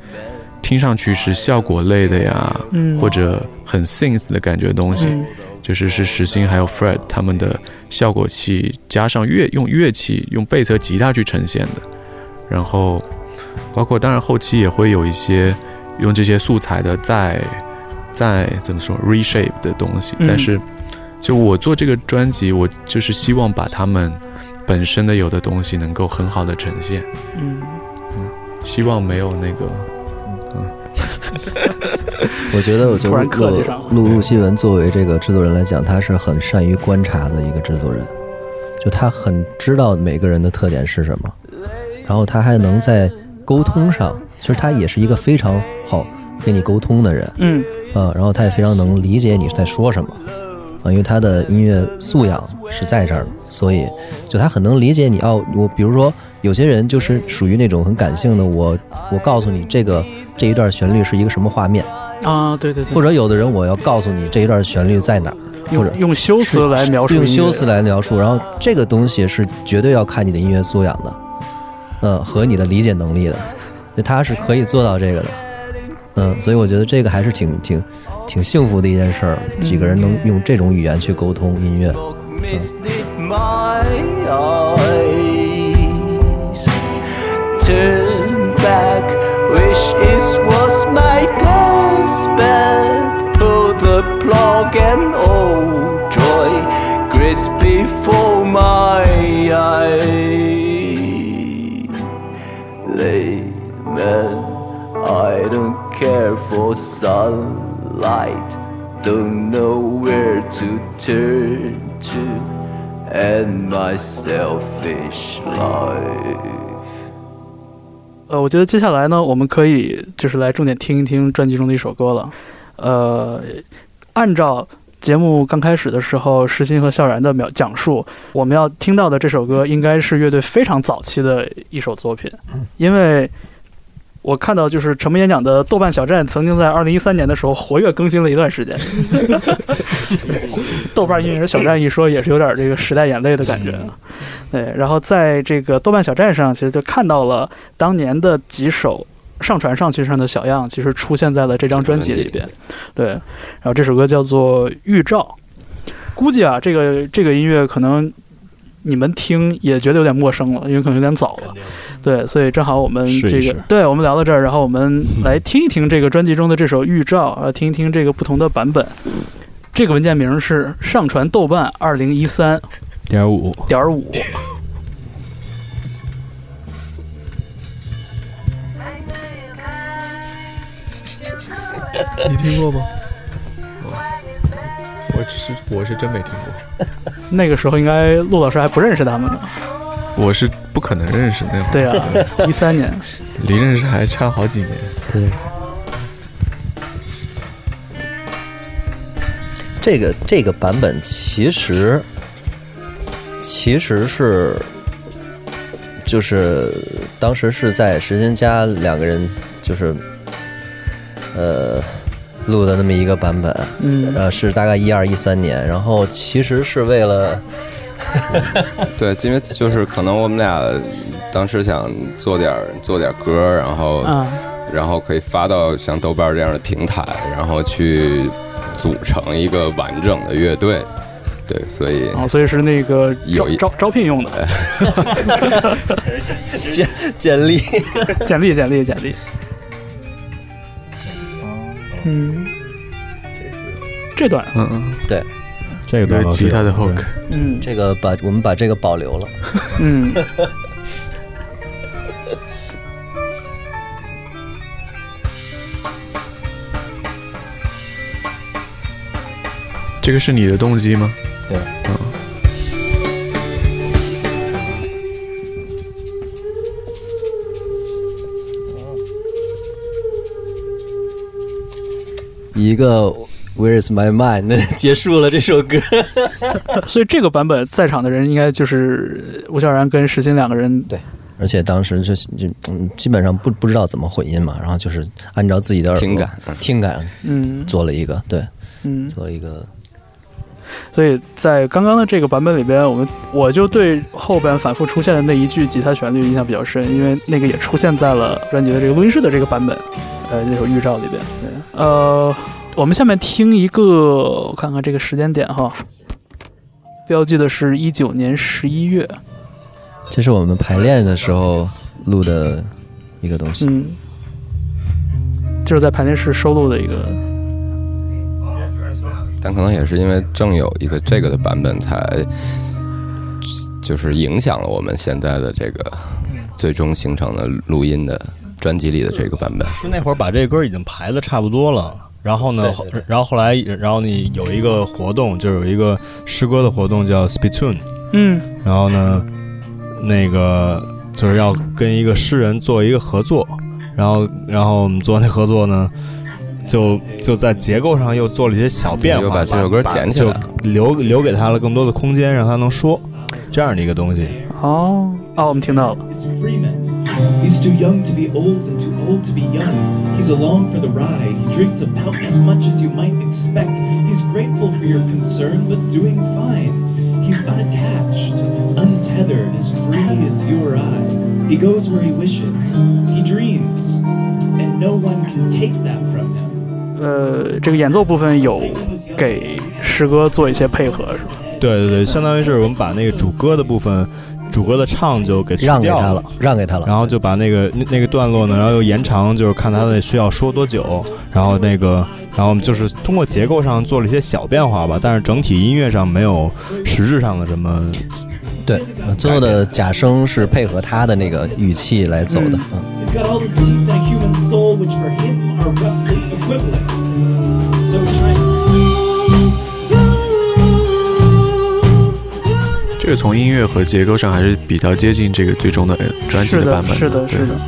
听上去是效果类的呀，嗯。或者很 synth 的感觉的东西。嗯。就是是实心还有 Fred 他们的效果器加上乐用乐器用贝斯和吉他去呈现的，然后包括当然后期也会有一些用这些素材的再再怎么说 reshape 的东西，嗯。但是就我做这个专辑，我就是希望把他们本身的有的东西能够很好的呈现，嗯希望没有那个 我觉得，我觉突得然客气上了。陆陆希文作为这个制作人来讲，他是很善于观察的一个制作人，就他很知道每个人的特点是什么，然后他还能在沟通上，其实他也是一个非常好跟你沟通的人。嗯。啊，然后他也非常能理解你在说什么啊，因为他的音乐素养是在这儿的，所以就他很能理解你哦。我比如说有些人就是属于那种很感性的，我我告诉你这个这一段旋律是一个什么画面。啊，对对对，或者有的人我要告诉你这一段旋律在哪儿，或者用用修辞来描述用修辞来描述，然后这个东西是绝对要看你的音乐素养的，嗯，和你的理解能力的，就他是可以做到这个的，嗯，所以我觉得这个还是挺挺挺幸福的一件事儿，几个人能用这种语言去沟通音乐，misted my eyes. Turn back, wish it was my deathbed. Pull the plug and oh joy, grace before my eyes. Layman, I don't care for sunlight. Don't know where to turn to and my selfish life. 呃，我觉得接下来呢，我们可以就是来重点听一听专辑中的一首歌了。呃，按照节目刚开始的时候，石鑫和笑然的描讲述，我们要听到的这首歌应该是乐队非常早期的一首作品，因为我看到就是沉默演讲的豆瓣小站曾经在二零一三年的时候活跃更新了一段时间。豆瓣音乐人小站一说，也是有点这个时代眼泪的感觉。对，然后在这个豆瓣小站上，其实就看到了当年的几首上传上去上的小样，其实出现在了这张专辑里边。对，然后这首歌叫做《预兆》，估计啊，这个这个音乐可能你们听也觉得有点陌生了，因为可能有点早了。对，所以正好我们这个，试一试对我们聊到这儿，然后我们来听一听这个专辑中的这首《预兆》，啊，听一听这个不同的版本。这个文件名是上传豆瓣二零一三点五，点五。你听过吗？我是我是真没听过，那个时候应该陆老师还不认识他们呢。我是不可能认识那会儿，对啊，一三年。离认识还差好几年。对。这个这个版本其实其实是就是当时是在时间家两个人就是呃录的那么一个版本，嗯呃是大概一二一三年，然后其实是为了 对，因为就是可能我们俩当时想做点儿做点儿歌，然后啊然后可以发到像豆瓣这样的平台，然后去组成一个完整的乐队。对，所以啊，所以是那个招有一招招聘用的，简简历，简历简历简历。嗯，这段。嗯嗯，对。这个是有吉他的 hook，嗯。这个把我们把这个保留了。嗯，这个是你的动机吗？对。嗯，一个 Where is my mind 结束了这首歌。所以这个版本在场的人应该就是吴小然跟石鑫两个人。对而且当时就就嗯，基本上不不知道怎么混音嘛，然后就是按照自己的耳朵听感嗯。听感嗯。做了一个对，嗯，做了一个。所以在刚刚的这个版本里边，我们我就对后边反复出现的那一句吉他旋律印象比较深，因为那个也出现在了专辑的这个录音室的这个版本，呃，那首预兆里边。对，呃，我们下面听一个，我看看这个时间点哈，标记的是一九年十一月，这是我们排练的时候录的一个东西。嗯，就是在排练室收录的一个，但可能也是因为正有一个这个的版本，才就是影响了我们现在的这个最终形成的录音的专辑里的这个版本。是那会儿把这歌已经排的差不多了，然后呢，后然后后来，然后你有一个活动，就有一个诗歌的活动叫 Spittoon，嗯然后呢，那个就是要跟一个诗人做一个合作，然后然后我们做那合作呢，就就在结构上又做了一些小变化，又把这首歌捡起来就留留给他了更多的空间，让他能说这样的一个东西。哦哦，我们听到了. He's too young to be old and too old to be young. He's along for the ride. He drinks about as much as you might expect. He's grateful for your concern, but doing fine. He's unattached, untethered, as free as you or I. He goes where he wishes. He dreams, and no one can take that from him. 呃，这个演奏部分有给诗歌做一些配合，是吧？对对对，相当于是我们把那个主歌的部分， 主歌的唱就给去掉让给他了，让给他了。然后就把那个那那个段落呢，然后又延长，就是看他的需要说多久，然后那个，然后我们就是通过结构上做了一些小变化吧，但是整体音乐上没有实质上的什么。对，呃最后的假声是配合他的那个语气来走的。嗯这个从音乐和结构上还是比较接近这个最终的呃专辑的，版本是的，对是的。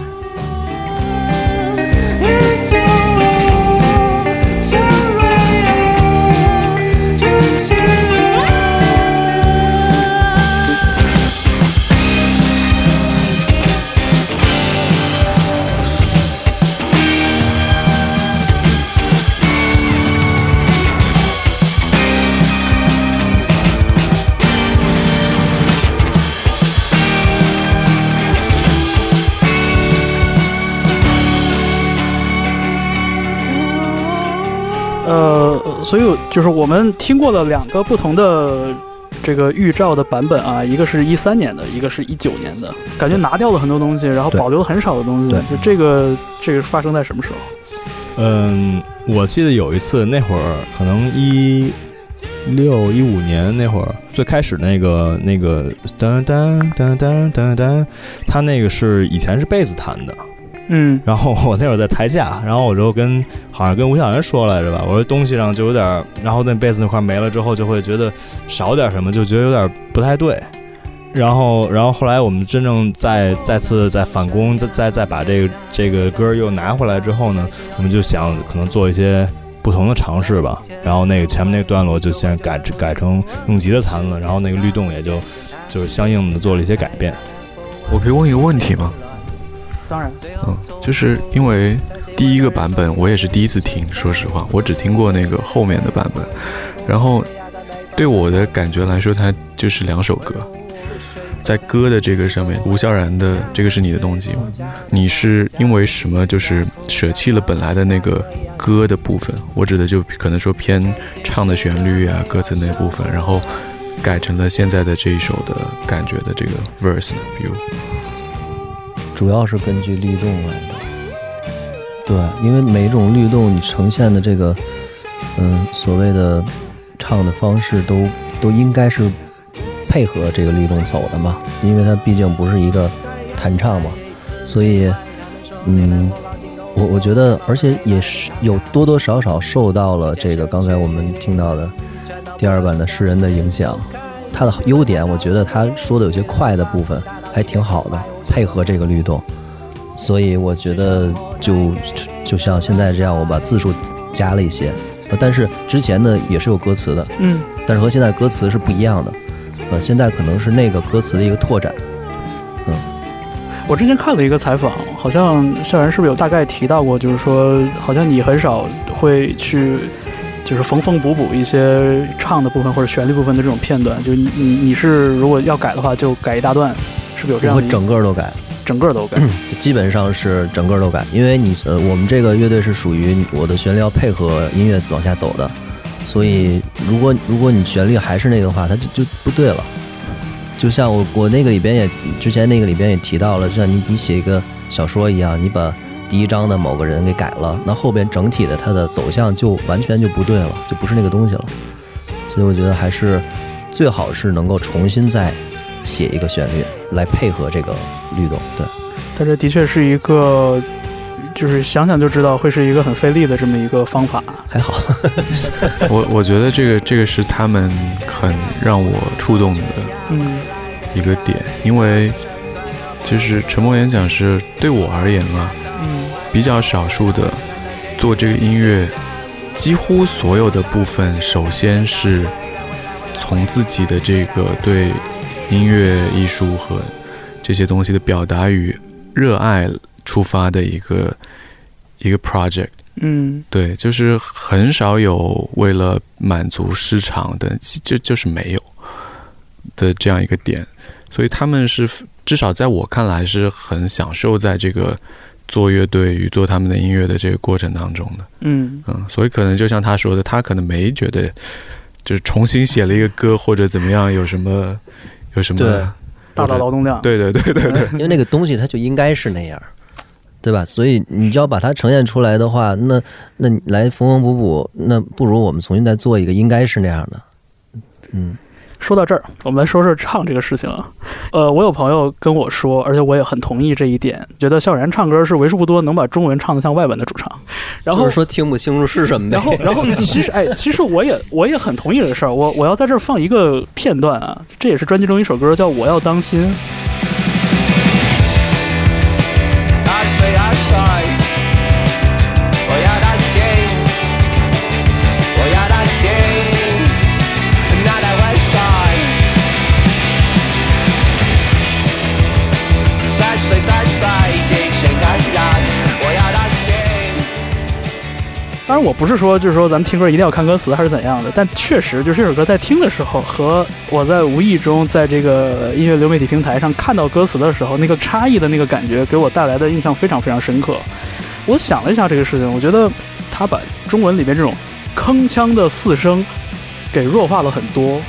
所以就是我们听过了两个不同的这个预兆的版本啊，一个是一三年的，一个是一九年的，感觉拿掉了很多东西，然后保留了很少的东西。对就这个这个发生在什么时候？嗯，我记得有一次，那会儿可能一六一五年那会儿，最开始那个那个噔噔噔噔噔噔，他那个是以前是贝斯弹的，嗯然后我那会儿在台下，然后我就跟好像跟吴晓元说来着吧，我说东西上就有点儿，然后那被子那块没了之后，就会觉得少点什么，就觉得有点不太对。然后，然后后来我们真正再再次再返工，再再再把这个这个歌又拿回来之后呢，我们就想可能做一些不同的尝试吧。然后那个前面那个段落就先改改成用吉他弹了，然后那个律动也就就是相应的做了一些改变。我可以问一个问题吗？当然，嗯，就是因为第一个版本我也是第一次听，说实话，我只听过那个后面的版本，然后对我的感觉来说，它就是两首歌，在歌的这个上面，吴萧然的这个是你的动机吗？你是因为什么就是舍弃了本来的那个歌的部分？我指的就可能说偏唱的旋律啊、歌词那部分，然后改成了现在的这一首的感觉的这个 verse 呢？比如，主要是根据律动来的。对，因为每种律动，你呈现的这个，嗯，所谓的唱的方式都都应该是配合这个律动走的嘛，因为它毕竟不是一个弹唱嘛，所以，嗯，我我觉得，而且也是有多多少少受到了这个刚才我们听到的第二版的诗人的影响。它的优点，我觉得他说的有些快的部分还挺好的，配合这个律动。所以我觉得就就像现在这样，我把字数加了一些，呃，但是之前呢也是有歌词的，嗯，但是和现在歌词是不一样的，呃，现在可能是那个歌词的一个拓展，嗯，我之前看了一个采访，好像校园是不是有大概提到过，就是说好像你很少会去就是缝缝补补一些唱的部分或者旋律部分的这种片段，就你你你是如果要改的话就改一大段，是不是有这样整个都改。整个都改？基本上是整个都改，因为你呃，我们这个乐队是属于我的旋律要配合音乐往下走的，所以如果如果你旋律还是那个的话，它就就不对了。就像我我那个里边也之前那个里边也提到了，就像你你写一个小说一样，你把第一章的某个人给改了，那后边整体的它的走向就完全就不对了，就不是那个东西了。所以我觉得还是最好是能够重新再写一个旋律来配合这个律动，对。但这的确是一个，就是想想就知道会是一个很费力的这么一个方法。还好，我我觉得这个这个是他们很让我触动的嗯一个点，因为就是沉默演讲是对我而言啊，嗯比较少数的做这个音乐，几乎所有的部分，首先是从自己的这个对音乐艺术和这些东西的表达与热爱出发的一个一个 project。嗯。对，就是很少有为了满足市场的，就就是没有的这样一个点，所以他们是至少在我看来是很享受在这个做乐队与做他们的音乐的这个过程当中的，嗯。嗯，所以可能就像他说的，他可能没觉得就是重新写了一个歌或者怎么样有什么有什么对大的劳动量。对对对对对，因为那个东西它就应该是那样，对吧？所以你要把它呈现出来的话，那那你来缝缝补补，那不如我们重新再做一个应该是那样的。嗯，说到这儿，我们来说说唱这个事情啊。呃，我有朋友跟我说，而且我也很同意这一点，觉得校园唱歌是为数不多能把中文唱得像外文的主唱。然后就是说听不清楚是什么呗。然后，然后，其实，哎，其实我也我也很同意这个事儿。我我要在这儿放一个片段啊，这也是专辑中一首歌，叫《我要当心》。当然，我不是说就是说咱们听歌一定要看歌词还是怎样的，但确实就是这首歌在听的时候和我在无意中在这个音乐流媒体平台上看到歌词的时候，那个差异的那个感觉给我带来的印象非常非常深刻。我想了一下这个事情，我觉得他把中文里面这种铿锵的四声给弱化了很多。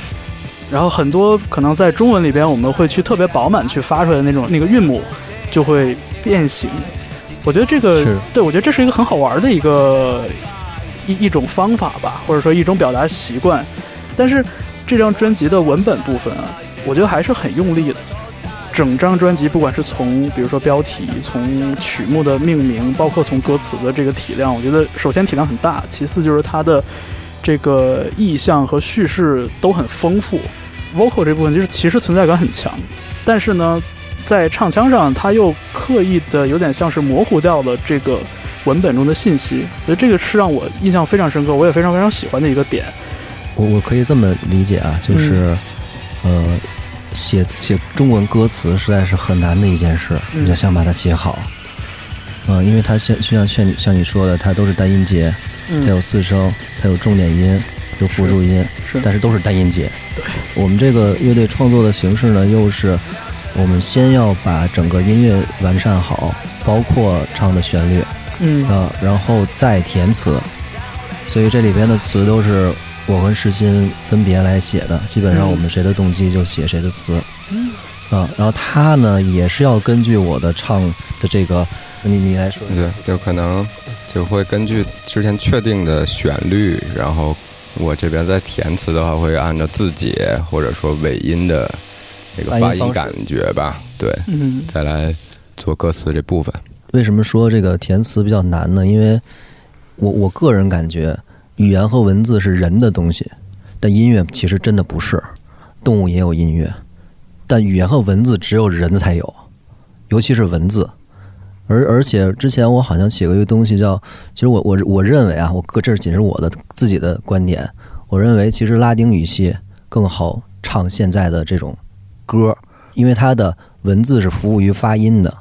然后很多可能在中文里边，我们会去特别饱满去发出来的那种那个韵母，就会变形。我觉得这个对我觉得这是一个很好玩的一个一一种方法吧，或者说一种表达习惯。但是这张专辑的文本部分啊，我觉得还是很用力的。整张专辑，不管是从比如说标题、从曲目的命名，包括从歌词的这个体量，我觉得首先体量很大，其次就是它的这个意象和叙事都很丰富。vocal 这部分就是其实存在感很强，但是呢，在唱腔上，它又刻意的有点像是模糊掉了这个文本中的信息，所以这个是让我印象非常深刻，我也非常非常喜欢的一个点。我我可以这么理解啊，就是，呃，写写中文歌词实在是很难的一件事，嗯你就想把它写好。嗯、因为它像就像像像你说的，它都是单音节，它嗯，有四声，它有重点音，有辅助音，是但是都是单音节。对。我们这个乐队创作的形式呢，又是我们先要把整个音乐完善好，包括唱的旋律，嗯。啊，然后再填词，所以这里边的词都是我和世新分别来写的，基本上嗯。我们谁的动机就写谁的词，嗯。啊，然后他呢也是要根据我的唱的这个，你你来说，对，就可能就会根据之前确定的旋律，然后我这边在填词的话，会按照字节或者说尾音的那个发音感觉吧，对，嗯。再来做歌词这部分。为什么说这个填词比较难呢？因为我我个人感觉，语言和文字是人的东西，但音乐其实真的不是。动物也有音乐，但语言和文字只有人才有，尤其是文字。而而且之前我好像写过一个东西叫，其实我我我认为啊，我个这仅是我的自己的观点，我认为其实拉丁语系更好唱现在的这种歌，因为它的文字是服务于发音的。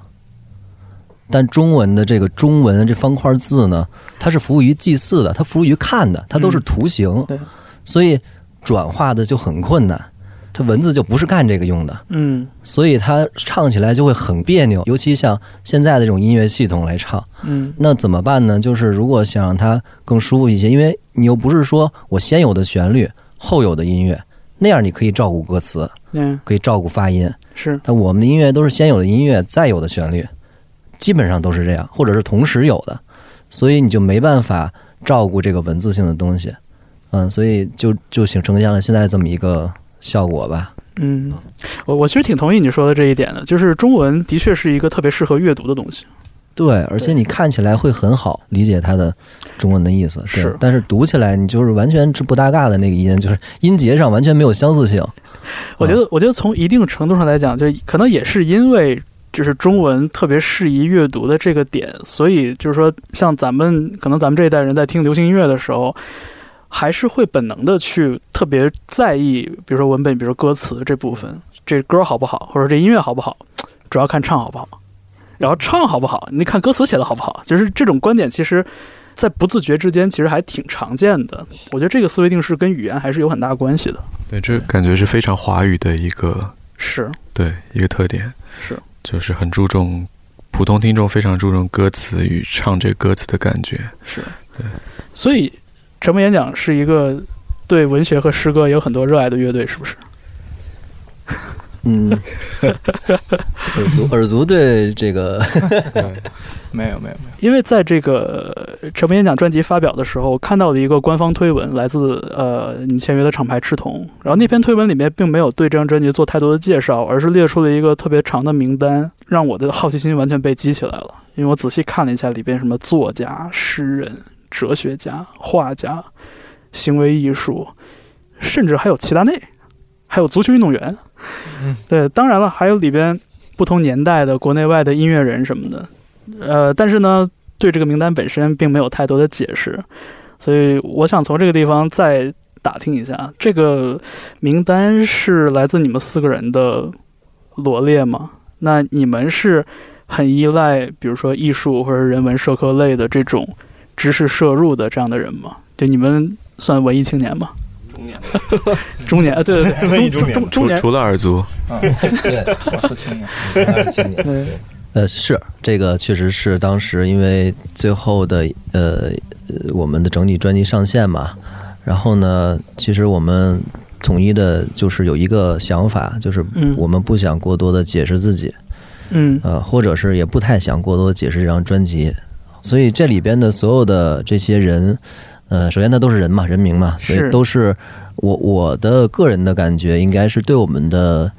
但中文的这个中文这方块字呢，它是服务于祭祀的，它服务于看的，它都是图形，对。所以转化的就很困难。它文字就不是干这个用的，嗯。所以它唱起来就会很别扭，尤其像现在的这种音乐系统来唱，嗯。那怎么办呢？就是如果想让它更舒服一些，因为你又不是说我先有的旋律，后有的音乐，那样你可以照顾歌词，嗯。可以照顾发音，是。但我们的音乐都是先有的音乐，再有的旋律，基本上都是这样，或者是同时有的，所以你就没办法照顾这个文字性的东西，嗯，所以就就形成现了现在这么一个效果吧。嗯，我我其实挺同意你说的这一点的，就是中文的确是一个特别适合阅读的东西。对，而且你看起来会很好理解它的中文的意思，是但是读起来你就是完全是不搭嘎的那个音，就是音节上完全没有相似性。我觉得，我觉得从一定程度上来讲，就可能也是因为就是中文特别适宜阅读的这个点，所以就是说，像咱们可能咱们这一代人在听流行音乐的时候，还是会本能的去特别在意，比如说文本，比如说歌词这部分，这歌好不好，或者这音乐好不好，主要看唱好不好。然后唱好不好，你看歌词写的好不好，就是这种观点，其实，在不自觉之间，其实还挺常见的。我觉得这个思维定式跟语言还是有很大关系的。对，这感觉是非常华语的一个是，对一个特点，是就是很注重普通听众非常注重歌词与唱这个歌词的感觉。是，对所以沉默演讲是一个对文学和诗歌有很多热爱的乐队，是不是？嗯，耳族耳族对这个没有没有没有，因为在这个成名演讲专辑发表的时候，看到的一个官方推文来自呃你签约的厂牌赤铜，然后那篇推文里面并没有对这张专辑做太多的介绍，而是列出了一个特别长的名单，让我的好奇心完全被激起来了。因为我仔细看了一下里边什么作家、诗人、哲学家、画家、行为艺术，甚至还有齐达内，还有足球运动员。嗯，对，当然了，还有里边不同年代的国内外的音乐人什么的。呃，但是呢，对这个名单本身并没有太多的解释，所以我想从这个地方再打听一下，这个名单是来自你们四个人的罗列吗？那你们是很依赖，比如说艺术或者人文社科类的这种知识摄入的这样的人吗？就你们算文艺青年吗？中年，中年，呃对对对，中中年。中中年，除除了耳族，对，我是 青年。对。呃，是这个，确实是当时因为最后的呃呃我们的整体专辑上线嘛，然后呢，其实我们统一的就是有一个想法，就是嗯。我们不想过多的解释自己，嗯。呃，或者是也不太想过多的解释这张专辑，所以这里边的所有的这些人，呃，首先他都是人嘛，人名嘛，所以都是我我的个人的感觉，应该是对我们的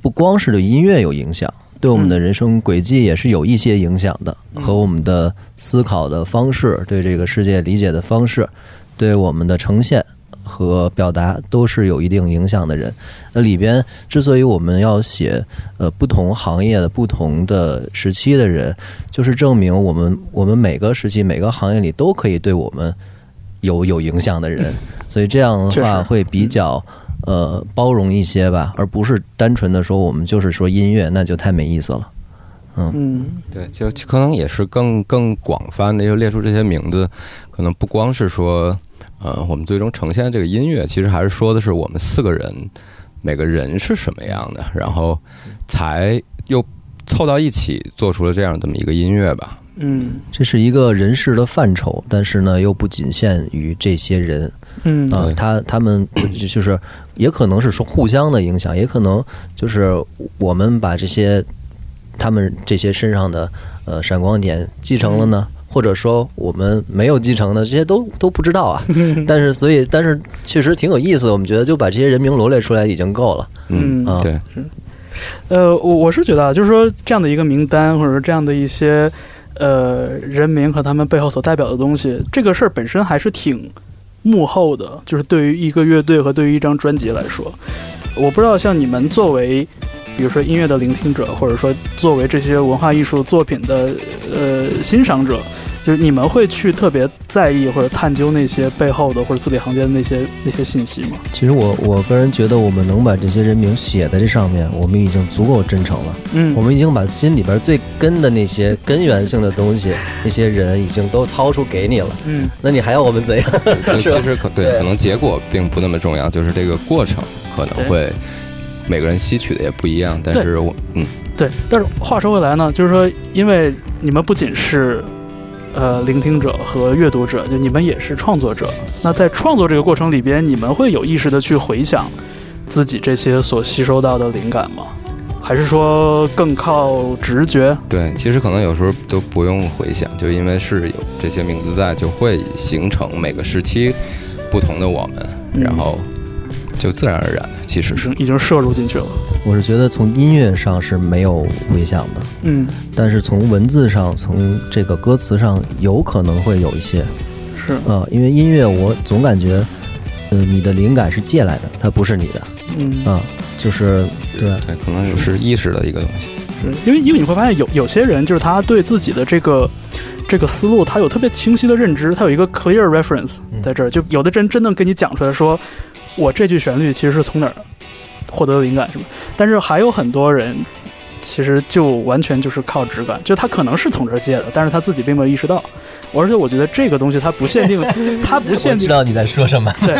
不光是对音乐有影响，对我们的人生轨迹也是有一些影响的，和我们的思考的方式、对这个世界理解的方式、对我们的呈现。和表达都是有一定影响的人，那里边之所以我们要写呃不同行业的不同的时期的人，就是证明我们我们每个时期每个行业里都可以对我们有有影响的人，所以这样的话会比较呃包容一些吧，而不是单纯的说我们就是说音乐，那就太没意思了。嗯对，就就可能也是更更广泛的，就列出这些名字，可能不光是说，呃，我们最终呈现的这个音乐，其实还是说的是我们四个人每个人是什么样的，然后才又凑到一起做出了这样这么一个音乐吧。嗯。这是一个人事的范畴，但是呢，又不仅限于这些人。嗯。啊、对他他们 就就是也可能是说互相的影响，也可能就是我们把这些他们这些身上的呃闪光点继承了呢，或者说我们没有继承的，这些都都不知道啊。但是所以，但是确实挺有意思的，我们觉得就把这些人名罗列出来已经够了。嗯啊对，呃，我我是觉得啊，就是说这样的一个名单，或者说这样的一些呃人民和他们背后所代表的东西，这个事儿本身还是挺幕后的。就是对于一个乐队和对于一张专辑来说，我不知道像你们作为，比如说音乐的聆听者，或者说作为这些文化艺术作品的呃欣赏者，就是你们会去特别在意或者探究那些背后的或者字里行间的那些那些信息吗？其实我我个人觉得，我们能把这些人名写在这上面，我们已经足够真诚了。嗯我们已经把心里边最根的那些根源性的东西，那些人已经都掏出给你了。嗯那你还要我们怎样？所以是吧其实可对，对可能结果并不那么重要，就是这个过程可能会每个人吸取的也不一样。但是我嗯，对，但是话说回来呢，就是说，因为你们不仅是呃聆听者和阅读者，就你们也是创作者。那在创作这个过程里边，你们会有意识的去回想自己这些所吸收到的灵感吗？还是说更靠直觉？对，其实可能有时候都不用回想，就因为是有这些名字在，就会形成每个时期不同的我们，嗯然后就自然而然的，其实是已经已经摄入进去了。我是觉得从音乐上是没有回响的，嗯，但是从文字上，从这个歌词上，有可能会有一些是，啊、因为音乐我总感觉，呃，你的灵感是借来的，它不是你的嗯，啊、就是对。对，可能是意识的一个东西。是因为因为你会发现有有些人就是他对自己的这个这个思路，他有特别清晰的认知，他有一个 clear reference 嗯在这儿，就有的人真的跟你讲出来说，我这句旋律其实是从哪儿获得的灵感是吧，但是还有很多人。其实就完全就是靠直感，就他可能是从这儿借的，但是他自己并没有意识到。而且我觉得这个东西它不限定，它不限定知道你在说什么。对，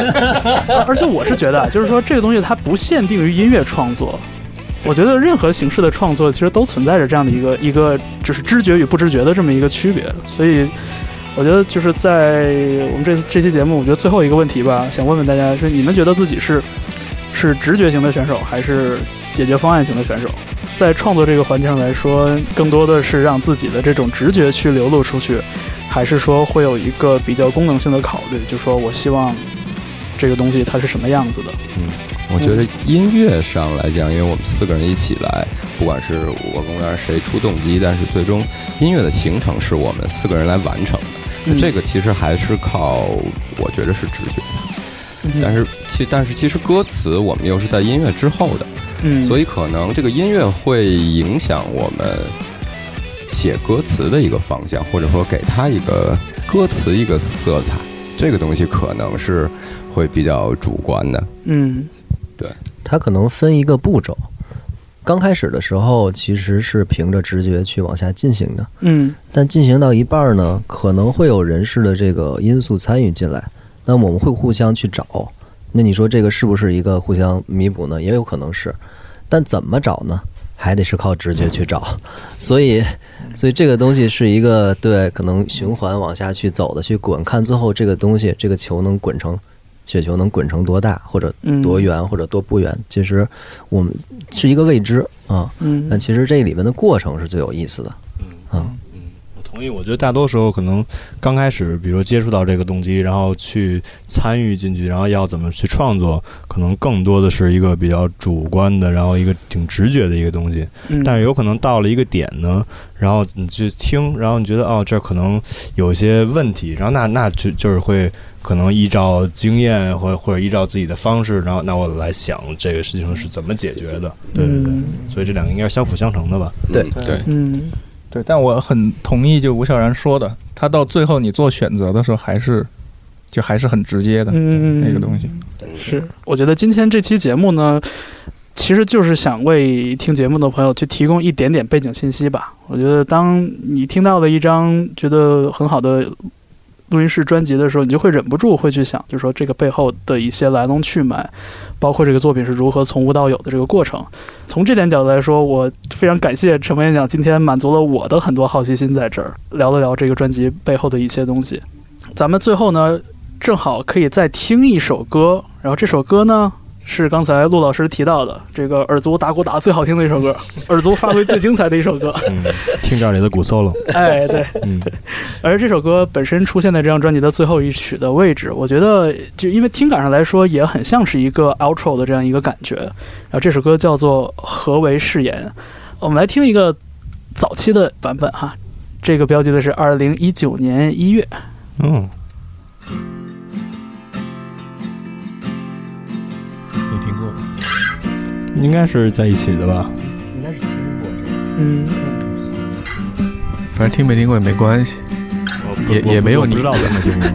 而且我是觉得啊，就是说这个东西它不限定于音乐创作，我觉得任何形式的创作其实都存在着这样的一个一个就是知觉与不知觉的这么一个区别。所以我觉得就是在我们这次这期节目，我觉得最后一个问题吧，想问问大家，是你们觉得自己是是直觉型的选手，还是解决方案型的选手？在创作这个环境上来说，更多的是让自己的这种直觉去流露出去，还是说会有一个比较功能性的考虑，就说我希望这个东西它是什么样子的？嗯我觉得音乐上来讲，因为我们四个人一起来，不管是我跟我谁出动机，但是最终音乐的形成是我们四个人来完成的。那这个其实还是靠，我觉得是直觉的。嗯但是其但是其实歌词我们又是在音乐之后的，嗯，所以可能这个音乐会影响我们写歌词的一个方向，或者说给它一个歌词一个色彩。这个东西可能是会比较主观的。嗯对它可能分一个步骤。刚开始的时候，其实是凭着直觉去往下进行的，嗯但进行到一半儿呢，可能会有人事的这个因素参与进来，那我们会互相去找。那你说这个是不是一个互相弥补呢？也有可能是，但怎么找呢？还得是靠直觉去找。所以，所以这个东西是一个对可能循环往下去走的，去滚，看最后这个东西，这个球能滚成雪球能滚成多大，或者嗯多圆，或者多不圆。其实我们是一个未知啊，嗯但其实这里面的过程是最有意思的。嗯，我同意，我觉得大多时候可能刚开始，比如说接触到这个动机，然后去参与进去，然后要怎么去创作，可能更多的是一个比较主观的，然后一个挺直觉的一个东西。嗯但是有可能到了一个点呢，然后你去听，然后你觉得哦，这可能有些问题，然后那那就就是会可能依照经验或或者依照自己的方式，然后那我来想这个事情是怎么解决的。对对对，嗯所以这两个应该是相辅相成的吧。对嗯对，嗯对，但我很同意就吴小然说的，他到最后你做选择的时候，还是就还是很直接的嗯那个东西。是，我觉得今天这期节目呢，其实就是想为听节目的朋友去提供一点点背景信息吧。我觉得，当你听到了一张觉得很好的录音室专辑的时候，你就会忍不住会去想，就是说这个背后的一些来龙去脉，包括这个作品是如何从无到有的这个过程。从这点角度来说，我非常感谢陈文演讲今天满足了我的很多好奇心，在这儿聊了聊这个专辑背后的一些东西。咱们最后呢，正好可以再听一首歌，然后这首歌呢。是刚才陆老师提到的这个耳族打鼓打得最好听的一首歌，耳族发挥最精彩的一首歌。嗯，听这里的鼓 solo。哎，对，嗯，而这首歌本身出现在这张专辑的最后一曲的位置，我觉得就因为听感上来说，也很像是一个 outro 的这样一个感觉。然后这首歌叫做《何为誓言》，我们来听一个早期的版本哈，这个标记的是二零一九年一月。嗯，应该是在一起的吧？应该是听过这个。嗯，反正听没听过也没关系。也也没有你知道怎么听过，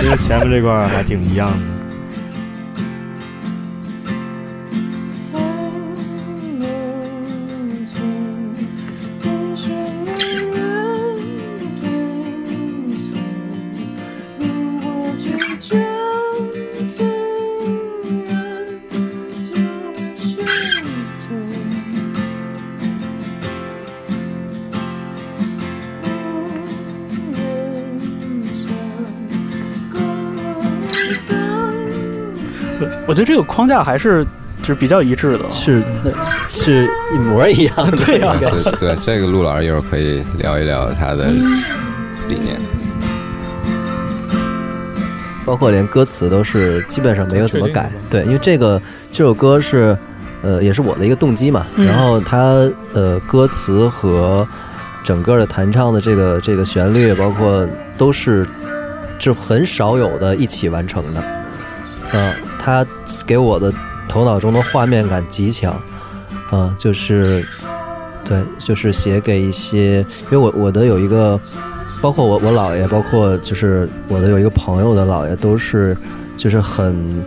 因为前面这块还挺一样的。觉得这个框架还是就是比较一致的。是对是一模一样的。对呀对对，这个陆老师一会儿可以聊一聊他的理念。包括连歌词都是基本上没有怎么改。对，因为这个这首歌是，呃，也是我的一个动机嘛。嗯然后它呃歌词和整个的弹唱的这个这个旋律，包括都是就很少有的一起完成的。嗯、它给我的头脑中的画面感极强。嗯、就是对，就是写给一些，因为我我的有一个。包括我我姥爷，包括就是我的有一个朋友的姥爷，都是就是很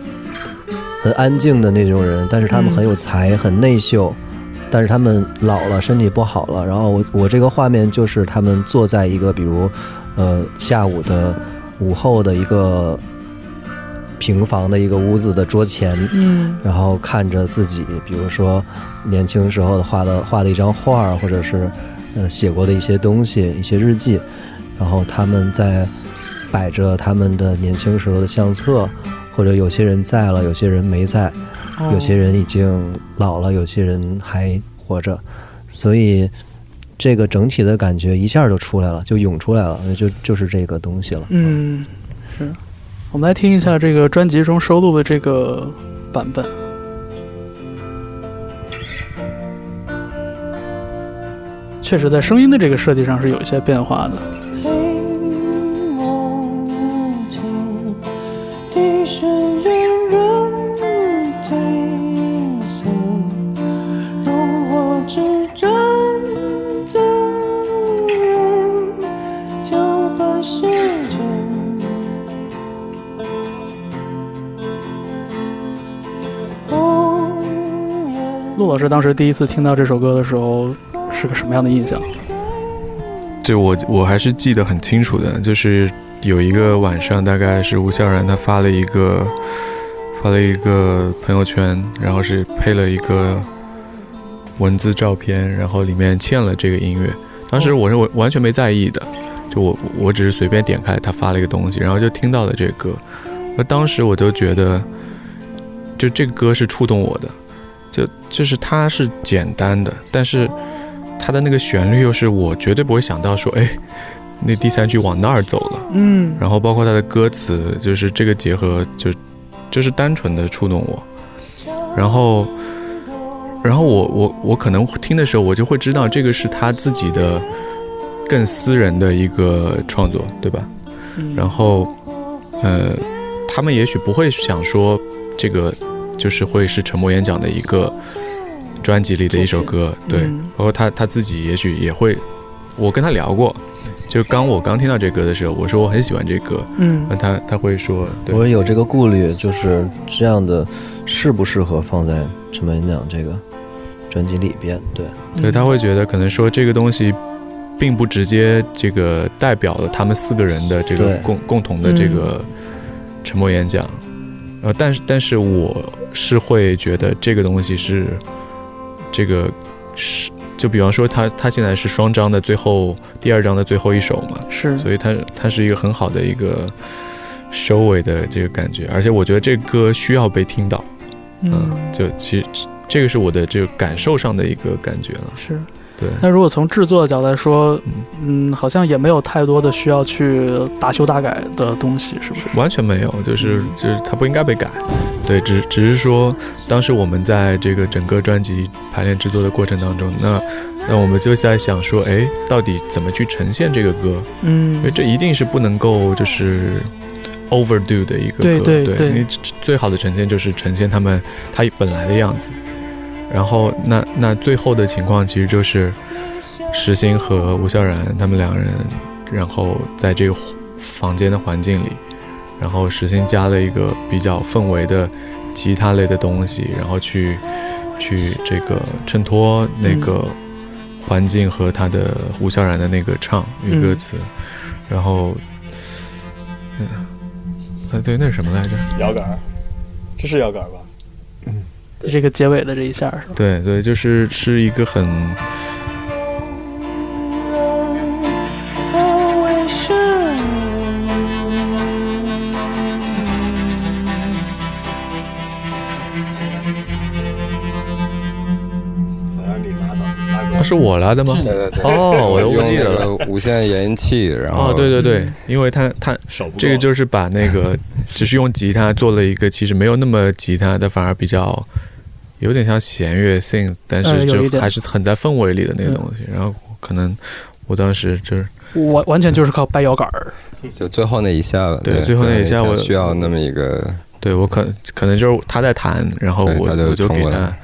很安静的那种人，但是他们嗯很有才，很内秀，但是他们老了，身体不好了。然后我我这个画面就是他们坐在一个比如呃下午的午后的一个平房的一个屋子的桌前，嗯然后看着自己，比如说年轻时候的画的画的一张画儿，或者是呃写过的一些东西、一些日记，然后他们在摆着他们的年轻时候的相册，或者有些人在了，有些人没在，哦有些人已经老了，有些人还活着，所以这个整体的感觉一下就出来了，就涌出来了，就就是这个东西了。嗯，是。我们来听一下这个专辑中收录的这个版本。确实，在声音的这个设计上是有一些变化的。当时第一次听到这首歌的时候是个什么样的印象？就我我还是记得很清楚的，就是有一个晚上，大概是吴孝然他发了一个发了一个朋友圈，然后是配了一个文字照片，然后里面嵌了这个音乐。当时我是完完全没在意的，就我我只是随便点开他发了一个东西，然后就听到了这个歌。那当时我就觉得，就这歌是触动我的，就就是它是简单的，但是。它的那个旋律又是我绝对不会想到说，哎，那第三句往那儿走了。嗯然后包括它的歌词，就是这个结合就就是单纯的触动我。然后，然后我我我可能听的时候，我就会知道这个是他自己的更私人的一个创作，对吧？嗯然后，呃，他们也许不会想说这个就是会是沉默演讲的一个专辑里的一首歌，对，嗯。包括他他自己也许也会，我跟他聊过，就刚我刚听到这歌的时候，我说我很喜欢这歌，嗯。那他他会说，对，我有这个顾虑，就是这样的适不适合放在陈文讲这个专辑里边？对，对，他会觉得可能说这个东西并不直接这个代表了他们四个人的这个共共同的这个沉默演讲。呃，但是但是我是会觉得这个东西是这个是，就比方说他他现在是双章的最后第二章的最后一首嘛，是，所以它它是一个很好的一个收尾的这个感觉，而且我觉得这个歌需要被听到，嗯，就其实这个是我的这个感受上的一个感觉了，是。对，那如果从制作的角度来说，嗯，好像也没有太多的需要去大修大改的东西，是不是？完全没有，就是就是它不应该被改，对，只只是说当时我们在这个整个专辑排练制作的过程当中，那那我们就在想说，哎，到底怎么去呈现这个歌？嗯因为这一定是不能够就是 overdo 的一个对歌，对对你最好的呈现就是呈现他们他本来的样子。然后那那最后的情况其实就是石鑫和吴笑然他们两个人，然后在这个房间的环境里，然后石鑫加了一个比较氛围的吉他类的东西，然后去去这个衬托那个环境和他的吴笑然的那个唱与歌词，然后嗯，啊对，那是什么来着？摇杆，这是摇杆吧？这个结尾的这一下是吧？对对，就是是一个很是我拉的吗？对对对，哦，我都不用那记得了。个无线延音器，然后哦，对对对，因为他他这个就是把那个 只是用吉他做了一个其实没有那么吉他的，反而比较有点像弦乐 synth，但呃是就有一点还是很在氛围里的那个东西。然后可能我当时就是完完全就是靠掰摇杆儿。就最后那一下，对最后那一下我需要那么一个，对我可可能就是他在弹，然后我就我就给他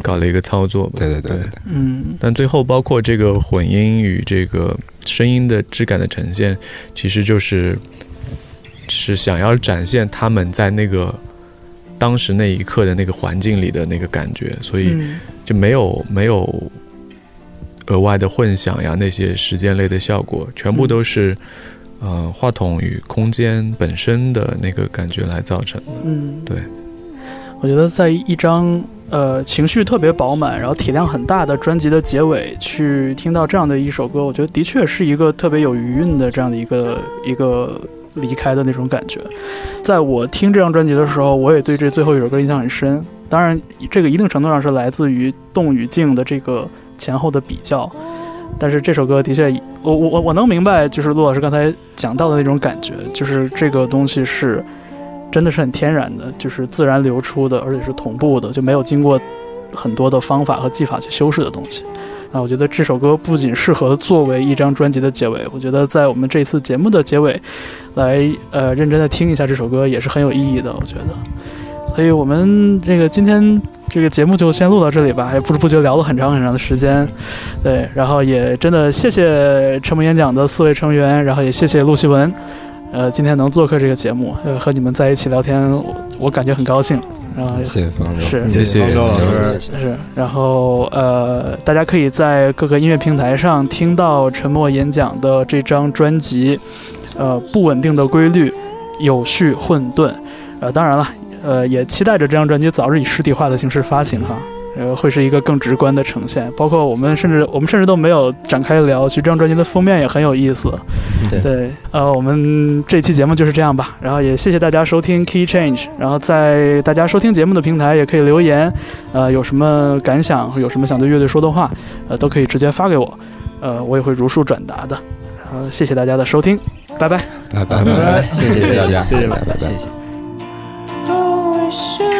搞了一个操作吧。对对对对对，嗯但最后包括这个混音与这个声音的质感的呈现，其实就是是想要展现他们在那个当时那一刻的那个环境里的那个感觉，所以嗯就没有没有额外的混响呀那些时间类的效果，全部都是。呃，话筒与空间本身的那个感觉来造成的，嗯，对。我觉得在一张呃情绪特别饱满，然后体量很大的专辑的结尾，去听到这样的一首歌，我觉得的确是一个特别有余韵的这样的一个一个离开的那种感觉。在我听这张专辑的时候，我也对这最后一首歌印象很深。当然，这个一定程度上是来自于动与静的这个前后的比较。但是这首歌的确，我我我我能明白，就是陆老师刚才讲到的那种感觉，就是这个东西是真的是很天然的，就是自然流出的，而且是同步的，就没有经过很多的方法和技法去修饰的东西。啊，我觉得这首歌不仅适合作为一张专辑的结尾，我觉得在我们这次节目的结尾，来呃认真的听一下这首歌也是很有意义的，我觉得。所以我们这个今天这个节目就先录到这里吧，也不知不觉聊了很长很长的时间，对，然后也真的谢谢沉默演讲的四位成员，然后也谢谢陆希文，呃，今天能做客这个节目，呃，和你们在一起聊天，我我感觉很高兴，然后谢谢方舟，是。谢谢。方舟老师，是，然后呃，大家可以在各个音乐平台上听到沉默演讲的这张专辑，呃，不稳定的规律，有序混沌，呃，当然了，呃，也期待着这张专辑早日以实体化的形式发行哈。呃，会是一个更直观的呈现，包括我们甚至我们甚至都没有展开聊，其实这张专辑的封面也很有意思。对对，呃，我们这期节目就是这样吧，然后也谢谢大家收听 Key Change，然后在大家收听节目的平台也可以留言，呃，有什么感想，有什么想对乐队说的话，呃，都可以直接发给我，呃，我也会如数转达的。然后谢谢大家的收听，拜拜。拜拜拜拜，谢谢谢谢大家，谢谢拜拜拜。谢谢。是